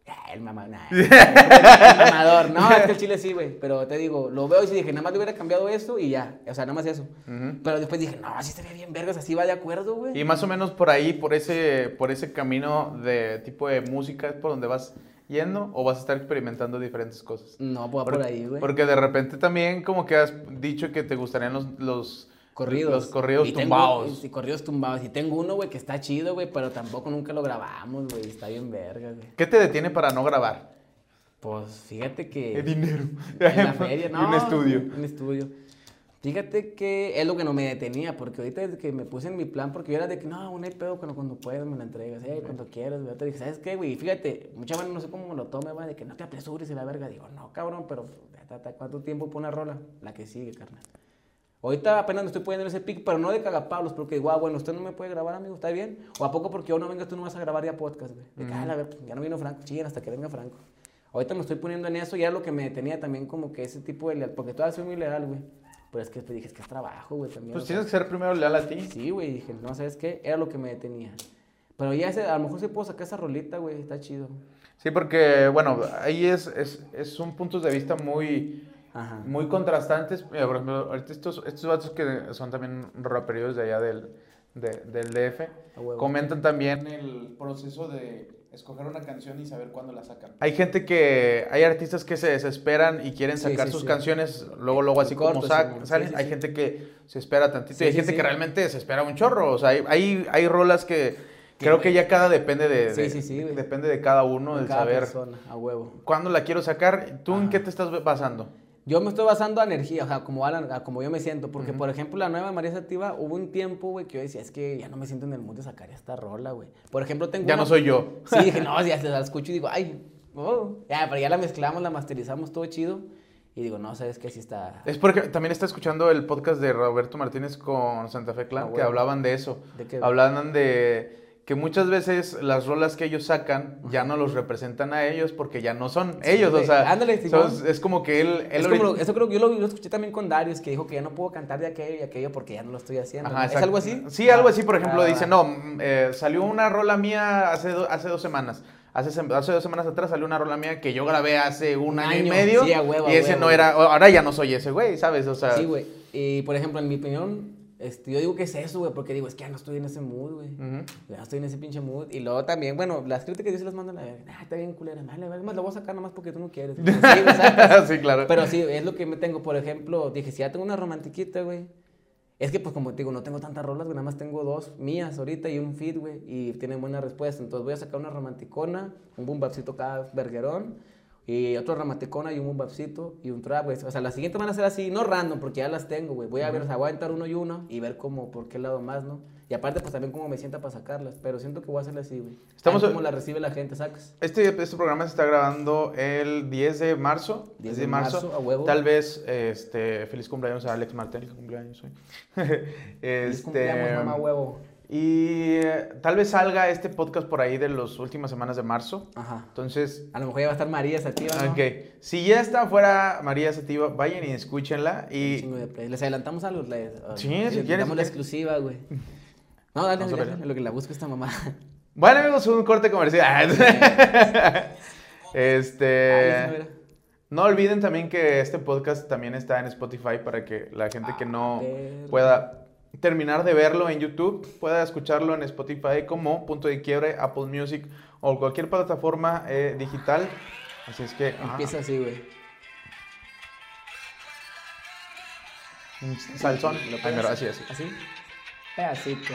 Ah, El mamá, nah, [LAUGHS] el mamador. No, es que el chile sí, güey. Pero te digo, lo veo y dije, nada más le hubiera cambiado eso y ya. O sea, nada más eso. Pero después dije, no, sí estaría bien vergas, así va de acuerdo, güey. Y más o menos por ahí, por ese, por ese camino de tipo de música, ¿es por donde vas yendo o vas a estar experimentando diferentes cosas? No, pues por ahí, güey. Porque de repente también como que has dicho que te gustarían los, los Corridos. Los corridos Y tengo- tumbados. y corridos tumbados. Y tengo uno, güey, que está chido, güey, pero tampoco nunca lo grabamos, güey. Está bien verga, güey. ¿Qué te detiene para no grabar? Pues fíjate que. El dinero. En la feria, [LAUGHS] no. un estudio. Un estudio. Fíjate que es lo que no me detenía, porque ahorita desde que me puse en mi plan, porque yo era de que no, hay pedo cuando, cuando puedas me la entregas, eh, cuando quieras, güey. Te dije, ¿sabes qué, güey? Fíjate, mucha banda no sé cómo me lo tome, güey, de que no te apresures y la verga. Digo, no, cabrón, pero ¿cuánto tiempo por una rola? La que sigue, carnal. Ahorita apenas me estoy poniendo en ese pic, pero no de cagapablos, porque digo, ah, bueno, usted no me puede grabar, amigo, ¿está bien? O a poco porque yo no venga, tú no vas a grabar ya podcast, güey. De que, ah, la ver, ya no vino Franco, chillen hasta que venga Franco. Ahorita me estoy poniendo en eso y era lo que me detenía también como que ese tipo de leal, porque todavía soy muy leal, güey. Pero es que pues, dije, es que es trabajo, güey, también. Pues sea, tienes que ser primero leal a ti. Sí, güey, dije, no, ¿sabes qué? Era lo que me detenía. Pero ya ese, a lo mejor sí puedo sacar esa rolita, güey, está chido. Sí, porque, bueno, ahí es, es, es son puntos de vista muy, Ajá. muy contrastantes. Mira, por ejemplo, ahorita estos, estos vatos que son también raperillos de allá del, de- del DF, comentan también el proceso de escoger una canción y saber cuándo la sacan. Hay gente que, hay artistas que se desesperan y quieren sacar sí, sus sí. canciones, luego, luego así como sac- salen. sí, hay sí. gente que se espera tantito Sí, y hay sí, gente sí. que realmente se espera un chorro. O sea, hay, hay, hay rolas que creo que ya cada depende de, Sí, de- sí, sí, güey. depende de cada uno, cada saber persona, a huevo. cuándo la quiero sacar. ¿Tú en qué te estás basando? Yo me estoy basando a energía, o sea, como, a la- a como yo me siento. Porque, por ejemplo, la nueva María Sativa, hubo un tiempo, güey, que yo decía, es que ya no me siento en el mood de sacar esta rola, güey. Por ejemplo, tengo Ya una- no soy yo. [LAUGHS] Sí, dije, no, ya se la escucho y digo, ay, oh. Ya, pero ya la mezclamos, la masterizamos, todo chido. Y digo, no, sabes que sí está. Es porque también está escuchando el podcast de Roberto Martínez con Santa Fe Clan, Ah, que hablaban de eso. ¿De qué? Hablaban de que muchas veces las rolas que ellos sacan ya no los representan a ellos porque ya no son Sí, ellos. O sea, Ándale, es como que él... él Es como lo- eso creo que yo lo, escuché también con Darius, que dijo que ya no puedo cantar de aquello y aquello porque ya no lo estoy haciendo. Ajá, ¿Es exacto. algo así? Sí, algo así, por ejemplo, Ah, dice, va. no, mm, eh, salió una rola mía hace, do- hace dos semanas. Hace, hace dos semanas atrás salió una rola mía que yo grabé hace un, Un año, y medio. Sí, a huevo, y ese huevo. no era, ahora ya no soy ese güey, ¿sabes? O sea, Sí, güey. Y por ejemplo, en mi opinión, este, yo digo que es eso, güey, porque digo, es que ya no estoy en ese mood, güey. ujú. Ya no estoy en ese pinche mood. Y luego también, bueno, las críticas yo se las mando a la verga. Ah, está bien culera. Vale, vale, más la voy a sacar nomás porque tú no quieres. Pues sí, [LAUGHS] sí, claro. Pero sí, es lo que me tengo. Por ejemplo, dije, si ya tengo una romantiquita, güey. Es que, pues, como te digo, no tengo tantas rolas, güey. Nada más tengo dos mías ahorita y un feed, güey. Y tienen buena respuesta. Entonces voy a sacar una romanticona, un boom cada verguerón. Y otro romanticona y un boom bapcito y un trap, güey. O sea, las siguientes van a ser así, no random, porque ya las tengo, güey. Voy a ver, o sea, voy a aventar uno y uno y ver cómo, por qué lado más, ¿no? Y aparte, pues también cómo me sienta para sacarlas. Pero siento que voy a hacerle así, güey. Estamos-. Cómo la recibe la gente, sacas. Este, este programa se está grabando el 10 de marzo. 10 10 de de marzo. marzo, a huevo. Tal vez, este, feliz cumpleaños a Alex Martel, cumpleaños. [LAUGHS] Feliz este, cumpleaños, mamá huevo. Y eh, tal vez salga este podcast por ahí de las últimas semanas de marzo. Ajá. Entonces, A lo mejor ya va a estar María Sativa, ¿no? ok. Si ya está afuera María Sativa, vayan y escúchenla. Y de. Les adelantamos algo. Les, Sí, les si quieres, Damos la quieres. exclusiva, güey. [LAUGHS] No, dale, dale, lo que la busco esta mamá. [LAUGHS] bueno, amigos, un corte comercial. [LAUGHS] este. Esa no olviden también que este podcast también está en Spotify para que la gente que no verga. pueda terminar de verlo en YouTube pueda escucharlo en Spotify como punto de quiebre, Apple Music o cualquier plataforma eh, digital. Así es que Empieza así, güey. un salsón. ¿Lo Ay, mira, así, así. ¿Así? Pedacito.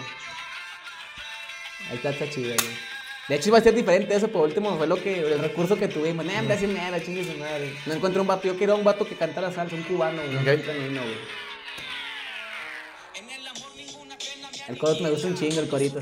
Ahí está, está chido, güey. De hecho, iba a ser diferente eso, pero último fue lo que, el recurso que tuvimos. Nah, hombre, así mera, chingue su madre. No encontré un vato, yo quería un vato que cantara salsa, un cubano, güey. Ok. No encontré ni uno, güey. El me gusta un chingo, el corito.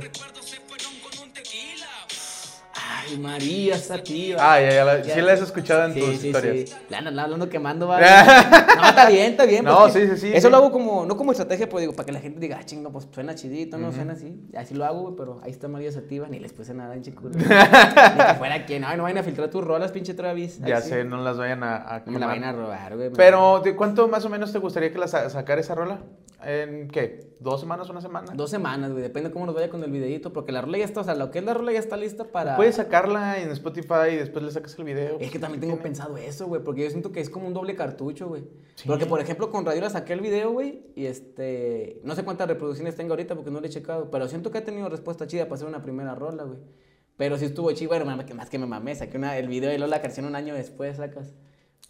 Ay, María Sativa. Ah, ya, ya, la- sí la has escuchado en Sí, tus sí, historias. Sí. La ando, la ando quemando, [LAUGHS] va. no, está bien, está bien. No, porque sí, sí, sí, Eso lo hago como, no como estrategia, pero digo, para que la gente diga, ah, chingo, pues suena chidito, no suena así. Así lo hago, güey, pero ahí está María Sativa, ni les puse nada en chiculo. [LAUGHS] ni que fuera quien, ay, no vayan a filtrar tus rolas, pinche Travis. Ya sé, no las vayan a, a No me la vayan a robar, güey. Pero, ¿de cuánto más o menos te gustaría que la sa- sacara esa rola? ¿En qué? ¿Dos semanas, una semana? Dos semanas, güey, depende cómo nos vaya con el videito, porque la rola ya está, o sea, lo que es la rola ya está lista para... Puedes sacarla en Spotify y después le sacas el video. Es que también tengo pensado eso, güey, porque yo siento que es como un doble cartucho, güey. Sí. Porque, por ejemplo, con Radio la saqué el video, güey, y este... No sé cuántas reproducciones tengo ahorita porque no le he checado, pero siento que ha tenido respuesta chida para hacer una primera rola, güey. Pero sí estuvo chido, bueno, más que- más que me mamé, saqué una, el video y luego la canción un año después sacas.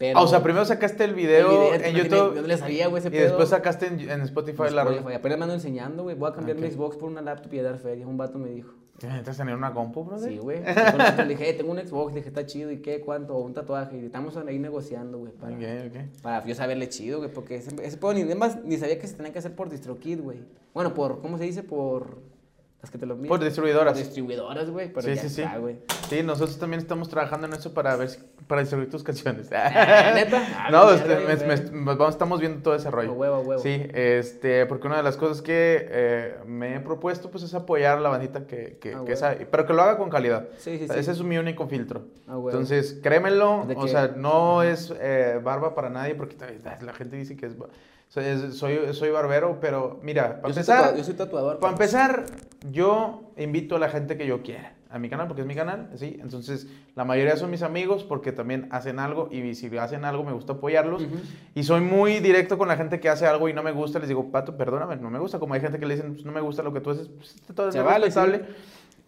Pero... Ah, o sea, primero sacaste el video, el en YouTube No le sabía, güey, ese y pedo. después sacaste en, en Spotify la rola. Spotify. Apenas me ando enseñando, güey. Voy a cambiar Ok. mi Xbox por una laptop y a dar feria. Un vato me dijo. ¿Necesitas tener una compu, brother? Sí, güey. [LAUGHS] Le dije, "Eh, tengo un Xbox. Le dije, está chido. ¿Y qué? ¿Cuánto? O un tatuaje. Y estamos ahí negociando, güey. Para, Ok, ok. para yo saberle chido, güey. Porque ese, ese pedo ni, ni sabía que se tenía que hacer por DistroKid, güey. Bueno, por, ¿cómo se dice? Por las que te lo envían. Por distribuidoras. Por distribuidoras, güey. Pero Sí, ya sí, sí. está, güey. Sí, nosotros también estamos trabajando en eso para ver si, para distribuir tus canciones. [LAUGHS] ¿neta? No, este, estamos viendo todo ese rollo. A huevo, a huevo. Sí, este, porque una de las cosas que eh, me he propuesto pues es apoyar a la bandita que, que, Ah, que sabe, pero que lo haga con calidad. Sí, sí, sí. Ese es mi único filtro. Ah. Entonces, créemelo, ¿De o sea, no es eh, barba para nadie porque la gente dice que es... Soy, soy, soy barbero, pero mira, para Yo soy, empezar, tatua- yo soy tatuador. para pero- empezar, yo invito a la gente que yo quiera a mi canal, porque es mi canal, ¿sí? Entonces, la mayoría son mis amigos porque también hacen algo y si hacen algo me gusta apoyarlos. Ujú. Y soy muy directo con la gente que hace algo y no me gusta, les digo, Pato, perdóname, no me gusta. Como hay gente que le dicen, pues, no me gusta lo que tú haces, pues todo es vale, respetable.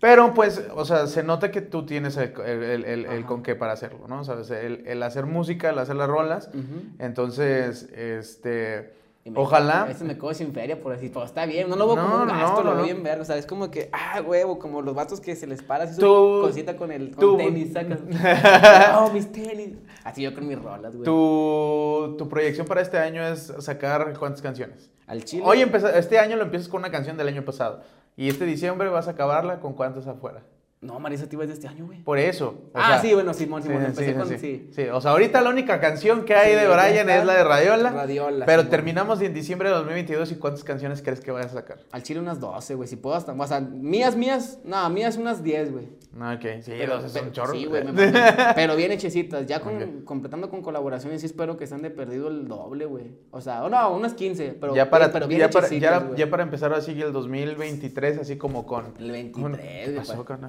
Pero pues, o sea, se nota que tú tienes el, el- el- el- con qué para hacerlo, ¿no? ¿Sabes? El, el hacer música, el hacer las rolas. Ujú. Entonces, este, Y me- ojalá... A veces me quedo sin feria por decir, pues está bien, no lo veo No, como un gasto, no, lo veo bien verga, o sea, es como que, ah, huevo, como los vatos que se les para así su Tú- cosita con el con tú- tenis, sacas. [LAUGHS] oh, mis tenis. Así yo con mis rolas, güey. Tu, tu proyección para este año es sacar cuántas canciones. Al chile. Hoy empeza- este año lo empiezas con una canción del año pasado. Y este diciembre vas a acabarla con cuántas afuera. No, Marisa, te ibas de este año, güey. Por eso. o Ah, sea, sí, bueno, Simón, Simón, Sí, empecé sí, con, sí, sí. o sea, ahorita la única canción que hay de Brian es la de Radiola. Radiola, Pero Simón. terminamos en diciembre de 2022 y ¿cuántas canciones crees que vayas a sacar? Al chile unas 12, güey, si puedo hasta, o sea, mías, mías, no, mías unas 10, güey. No, ok, sí, Pero- dos es pero- un chorro. Sí, güey, me [LAUGHS] pero bien hechecitas. Ya con, completando con colaboraciones, sí espero que sean de perdido el doble, güey. O sea, o no, unas 15, pero, ya, para, pero bien ya, para, ya, ya para empezar así el 2023, así como con... El 23, con- güey,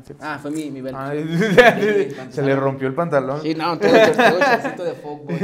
¿Qué Ah, fue mi, mi [LAUGHS] se le rompió el pantalón. Sí, no, todo, todo chorcito de [LAUGHS] fútbol.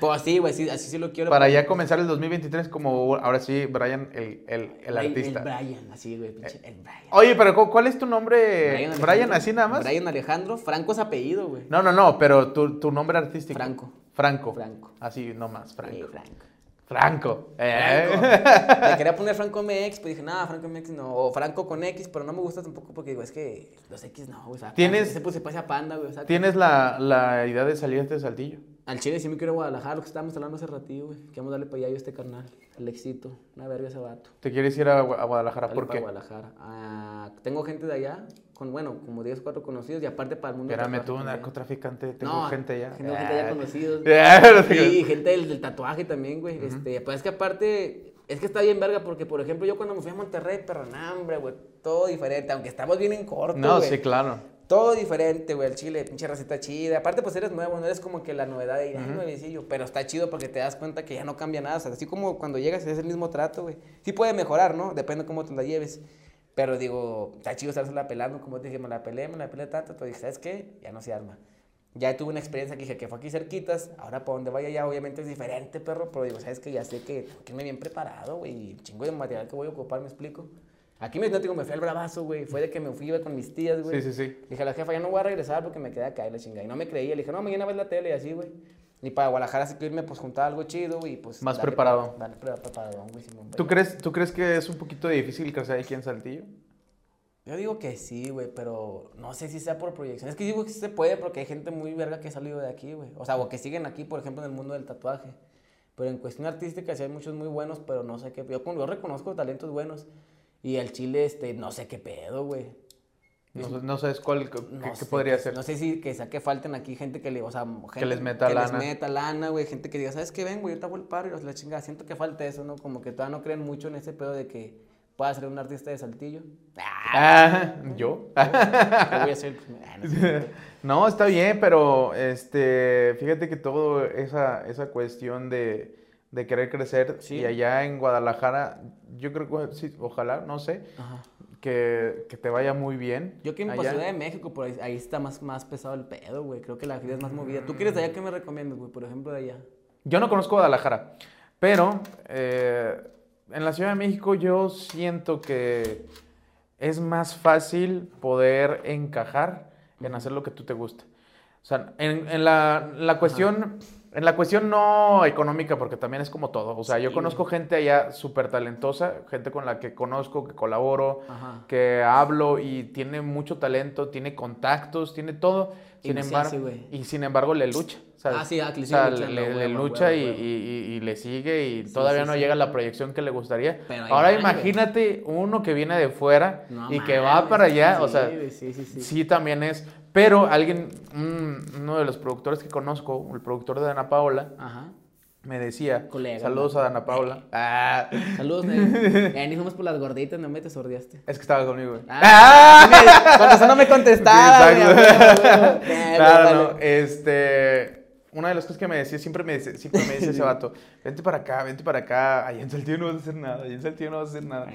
Pues así, güey, sí, así sí lo quiero. Para ya comenzar el 2023 como ahora sí, Brian, el, el, el artista. El Brian, así, güey, pinche, el Brian. Oye, pero ¿cu- ¿cuál es tu nombre? Brian, así nada más. Brian Alejandro, Franco es apellido, güey. No, no, no, pero tu, tu nombre artístico. Franco. Franco. Franco. Así nomás, Franco. Sí, Franco. Franco. Eh. Franco. Le quería poner Franco MX, pero dije, nada, Franco MX no. O Franco con X, pero no me gusta tampoco porque digo, es que los X no, güey. O sea, ¿Tienes- Se puse pase a panda, güey. O sea, ¿Tienes la, la idea de salir de Saltillo? Al Chile sí me quiero a Guadalajara, lo que estábamos hablando hace ratillo, güey. Queremos darle para allá yo a este carnal. El éxito. Una verga ese vato. ¿Te quieres ir a, Gua- a Guadalajara? Dale ¿Por qué? Guadalajara. Ah, tengo gente de allá, con, bueno, como 10 4 conocidos y aparte para el mundo. Espérame, tú, también. narcotraficante, tengo No, gente ya. Tengo gente ya Ah. conocidos. [LAUGHS] Creas. gente del, del tatuaje también, güey. este, pues es que aparte, es que está bien verga porque, por ejemplo, yo cuando me fui a Monterrey, hombre, güey, todo diferente, aunque estamos bien en corto, No, güey. sí, claro. Todo diferente, güey, el chile, pinche receta chida. Aparte, pues eres nuevo, no eres como que la novedad de ir, "Ay, nuevecillo", pero está chido porque te das cuenta que ya no cambia nada. O sea, así como cuando llegas es el mismo trato, güey. Sí puede mejorar, ¿no? Depende de cómo te la lleves. Pero digo, está chido estársela pelando, como te dije, me la pelé, me la pelé tanto, pero dije, ¿sabes qué? Ya no se arma. Ya tuve una experiencia que dije que fue aquí cerquitas, ahora para donde vaya ya obviamente es diferente, perro, pero digo, ¿sabes qué? Ya sé que tengo que irme bien preparado, güey, y chingo de material que voy a ocupar, ¿me explico? Aquí me, no digo, me fui al bravazo, güey, fue de que me fui, iba con mis tías, güey. Sí, sí, sí. Dije a la jefa, ya no voy a regresar porque me quedé acá y la chingada. Y no me creía. Le dije, no, mañana ves la tele y así, güey. Y para Guadalajara sí que irme, pues, juntar algo chido, güey. Pues, Más darle preparado. pre- Dale pre- preparado, güey. ¿Tú crees, ¿Tú crees que es un poquito difícil crecer aquí en Saltillo? Yo digo que sí, güey, pero no sé si sea por proyección. Es que digo que sí se puede porque hay gente muy verga que ha salido de aquí, güey. O sea, o que siguen aquí, por ejemplo, en el mundo del tatuaje. Pero en cuestión artística sí hay muchos muy buenos, pero no sé qué. Yo, yo reconozco talentos buenos. Y el chile, este, no sé qué pedo, güey. No, no sabes cuál, qué, No qué sé, podría que- ser. No sé si que, sea que falten aquí gente que le, o sea, gente les meta que lana. les meta lana, güey, gente que diga, ¿sabes qué? Ven, güey, yo te hago el paro y los- la chingada. Siento que falta eso, ¿no? Como que todavía no creen mucho en ese pedo de que pueda ser un artista de Saltillo. Ah, ¿Yo? [LAUGHS] ¿Qué voy a hacer? Ah, [LAUGHS] no está bien, pero este, fíjate que todo esa, esa cuestión de, de querer crecer Sí. y allá en Guadalajara, yo creo que sí, ojalá, no sé, Ajá. Que, que te vaya muy bien. Yo allá. para Ciudad de México, pero ahí, ahí está más, más pesado el pedo, güey. Creo que la vida es más movida. ¿Tú quieres de allá qué me recomiendas, güey? Por ejemplo, de allá. Yo no conozco Guadalajara, pero eh, en la Ciudad de México yo siento que es más fácil poder encajar en hacer lo que tú te gusta. O sea, en, en la, la cuestión, en la cuestión no económica, porque también es como todo. O sea, yo conozco gente allá súper talentosa, gente con la que conozco, que colaboro, Ajá. que hablo y tiene mucho talento, tiene contactos, tiene todo. Sin embargo, y sin embargo le lucha. ¿sabes? Ah, sí, ah, O sea, le, lucha huevo, y, huevo. y- y- y le sigue y Sí, todavía sí, no llega a la proyección que le gustaría. Pero Ahora güey. imagínate uno que viene de fuera No y que va para allá, o sea, sí, sí, sí. sí también es. Pero alguien, un- uno de los productores que conozco, el productor de Ana Paola, Ajá. Me decía, Colega, saludos a Ana Paola. [LAUGHS] Ah, Saludos. Eh, [LAUGHS] ni fuimos por las gorditas, no me te sordeaste. es que estaba conmigo. güey. Ah, [LAUGHS] con eso no me contestaba, Sí, exacto. Claro, vale. no, este, una de las cosas que me decía, siempre me dice, siempre me dice ese [LAUGHS] vato, vente para acá, vente para acá, ahí en Saltillo no vas a hacer nada, ahí en Saltillo no vas a hacer nada.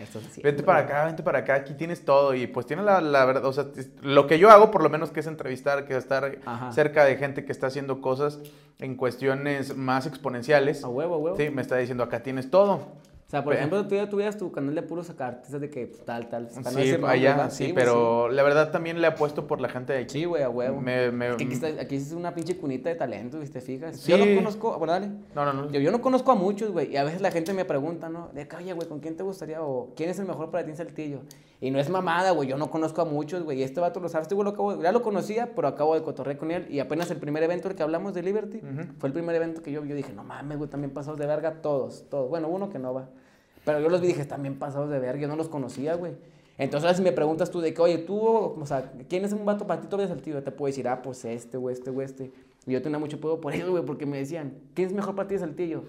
Vente para acá, vente para acá, aquí tienes todo. Y pues tiene la, la verdad, o sea, lo que yo hago por lo menos que es entrevistar, que es estar Ajá. cerca de gente que está haciendo cosas en cuestiones más exponenciales. A huevo, a huevo. Sí, me está diciendo, acá tienes todo. O sea, por ejemplo, tú ya tuvieras tu canal de puros artistas de que pues, tal, tal. para no Sí, allá, sí, pero la verdad también le apuesto por la gente de aquí. Sí, güey, a huevo. Me- me- Es que aquí, está, aquí es una pinche cunita de talento, si te fijas. Sí. Yo no conozco, bueno, dale. No, no, no. Yo, yo no conozco a muchos, güey. Y a veces la gente me pregunta, ¿no? De que, oye, güey, ¿con quién te gustaría? O ¿quién es el mejor para ti en Saltillo? Y no es mamada, güey. Yo no conozco a muchos, güey. Este vato lo sabes, este güey lo acabo Ya lo conocía, pero acabo de cotorrear con él. Y apenas el primer evento del que hablamos de Liberty Ujú. fue el primer evento que yo. Yo dije, no mames, güey, también pasados de verga todos, todos. Bueno, uno que no va. Pero yo los vi y dije, también pasados de verga. Yo no los conocía, güey. Entonces, si me preguntas tú de que, oye, tú, o sea, ¿quién es un vato para ti todo de Saltillo? Te puedo decir, ah, pues este, o este, o este. Y yo tenía mucho pedo por eso, güey, porque me decían, ¿quién es mejor para ti de Saltillo?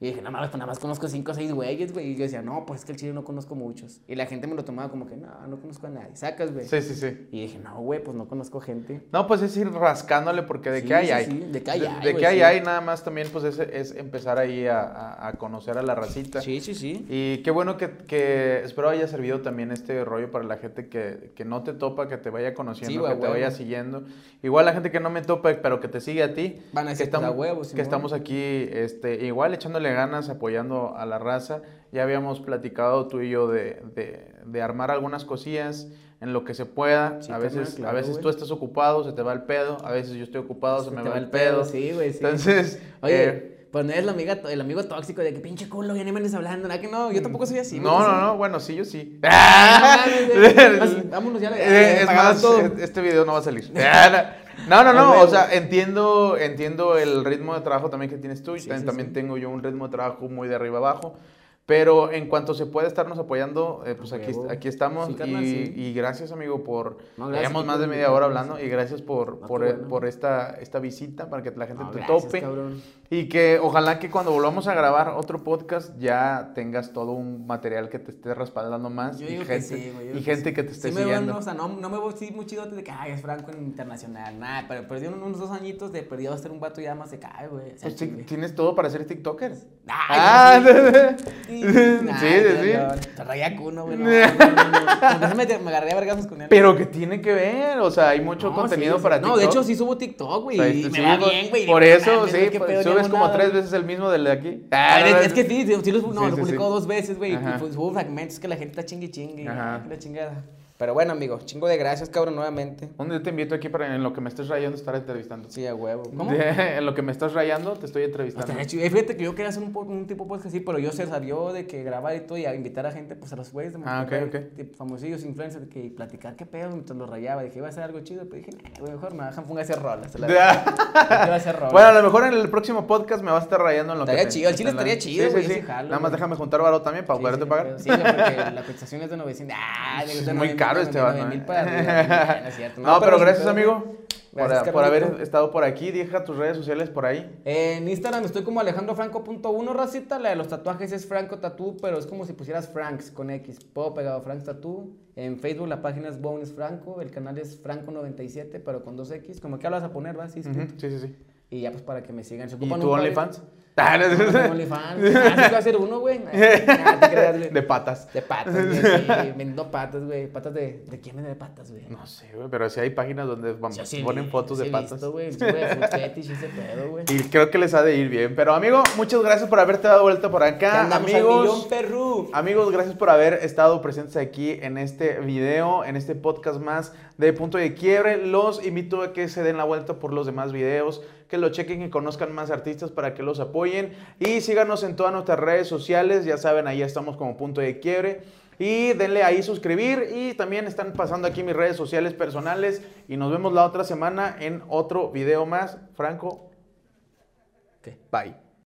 Y dije, no mames, pues nada más conozco cinco o seis güeyes, güey. Y yo decía, no, pues es que el chile no conozco muchos. Y la gente me lo tomaba como que, no, no conozco a nadie. Sacas, güey. Sí, sí, sí. Y dije, no, güey, pues no conozco gente. No, pues es ir rascándole porque de Sí, qué hay, sí, hay. sí, de qué hay, De, hay, de güey, qué hay, hay, nada más también pues es, es empezar ahí a, a- a conocer a la racita. Sí, sí, sí. Y qué bueno que, que espero haya servido también este rollo para la gente que, que no te topa, que te vaya conociendo, güey, que te vaya siguiendo. Igual la gente que no me topa, pero que te sigue a ti. Van a que decir, pues, a estamos, huevo, que estamos aquí este, igual echándole ganas, apoyando a la raza. Ya habíamos platicado tú y yo de, de- de armar algunas cosillas en lo que se pueda. Sí, a veces, a claro, veces güey. tú estás ocupado, se te va el pedo. A veces yo estoy ocupado, se, Se me te va el pedo. Sí, güey, sí. Entonces, Oye, eh, pues no eres la amiga, el amigo tóxico de que pinche culo, ya ni me andes hablando, nada que no, yo tampoco soy así. no, no, sí. no, bueno, sí, yo sí. [LAUGHS] mames, güey. Vámonos ya, [LAUGHS] ya, Eh, Es más, todo. eh, este video no va a salir. [LAUGHS] No, no, no, o sea, entiendo, entiendo el ritmo de trabajo también que tienes tú y Sí, también, sí, también sí. tengo yo un ritmo de trabajo muy de arriba abajo. Pero en cuanto se puede estarnos apoyando, eh, pues aquí, aquí estamos. Sí, carnal, y, sí. y gracias, amigo, por. No, gracias Llevamos más de media hora hablando y gracias por, por, bueno. por esta, esta visita para que la gente No, te gracias, tope. cabrón. Y que ojalá que cuando volvamos a grabar otro podcast ya tengas todo un material que te esté respaldando más. Yo y digo que gente, sí, güey. yo y que gente sí. que te esté me siguiendo. no, o sea, no, no me así muy chidote de que, ay, es Franco en internacional, nada, pero perdí unos, dos añitos de perdido a ser un vato ya más de cae, güey. o sea, Pues tienes todo para ser TikToker. Ay, Ah, [LAUGHS] Sí, sí, Nah, sí, cuno, güey. [LAUGHS] No, me, me agarré a vergazos con él. Pero que tiene que ver, o sea, hay mucho contenido sí, para. TikTok. No, de hecho sí subo TikTok, güey. O sea, y este, me sí, va por- bien, güey. Por eso, sí, pues, subes como tres veces el mismo del de aquí. Ah, es, que sí, sí, los, no, lo sí. dos veces, güey. y pues, Hubo fragmentos que la gente está chingue chingue. La chingada. Pero bueno, amigo, chingo de gracias, cabrón, nuevamente. Día te invito aquí para en lo que me estés rayando estar entrevistando. Sí, a huevo. ¿Cómo? en lo que me estás rayando te estoy entrevistando. Estaría chido. Eh, Fíjate que yo quería hacer un, un tipo podcast así, pero yo se salió de que grabar y todo y a invitar a gente, pues a los güeyes de Ah, ok, ok. tipo, famosillos, influencers, que platicar qué pedo mientras lo rayaba. Dije, iba a hacer algo chido, pero dije, nah, mejor me dejan ponga a hacer rolas. a hacer rolas. Bueno, a lo mejor en el próximo podcast me vas a estar rayando en lo Estaría que te- chido, al chile estaría chido, Sí, güey, sí, sí. Nada más déjame juntar varo también para poderte pagar. Sí, porque la cotización es de 900. Ah, [LAUGHS] Es de muy 9,000, caro este 9,000 vato, mil para arriba, [LAUGHS] no es cierto. No, pero gracias, amigo, por, Gracias, por haber estado por aquí. Deja tus redes sociales por ahí. En Instagram estoy como alejandrofranco.1, racita. La de los tatuajes es Franco Tatú, pero es como si pusieras Franks con X. Puedo pegado Franks Tatú. En Facebook la página es Bones Franco. El canal es Franco97, pero con dos X. Como que hablas a poner, ¿va? Sí. Sí, sí, sí. Y ya pues para que me sigan. ¿Se ¿Y tu OnlyFans? No, no tengo OnlyFans. Ah, sí, hacer uno, [LAUGHS] güey. De patas. De patas, [LAUGHS] güey. Sí, vendiendo patas, güey. ¿Patas de, de quién es de patas, güey? No sé, güey, pero sí hay páginas donde ponen fotos de patas. visto, güey. Ese pedo, güey. Y creo que les ha de ir bien. Pero amigo, muchas gracias por haberte dado vuelta por acá. Amigos. Amigos, gracias por haber estado presentes aquí en este video, en este podcast más de Punto de Quiebre. Los invito a que se den la vuelta por los demás videos, que lo chequen y conozcan más artistas para que los apoyen. Y síganos en todas nuestras redes sociales, ya saben, ahí estamos como Punto de Quiebre. Y denle ahí suscribir y también están pasando aquí mis redes sociales personales y nos vemos la otra semana en otro video más. Franco, bye.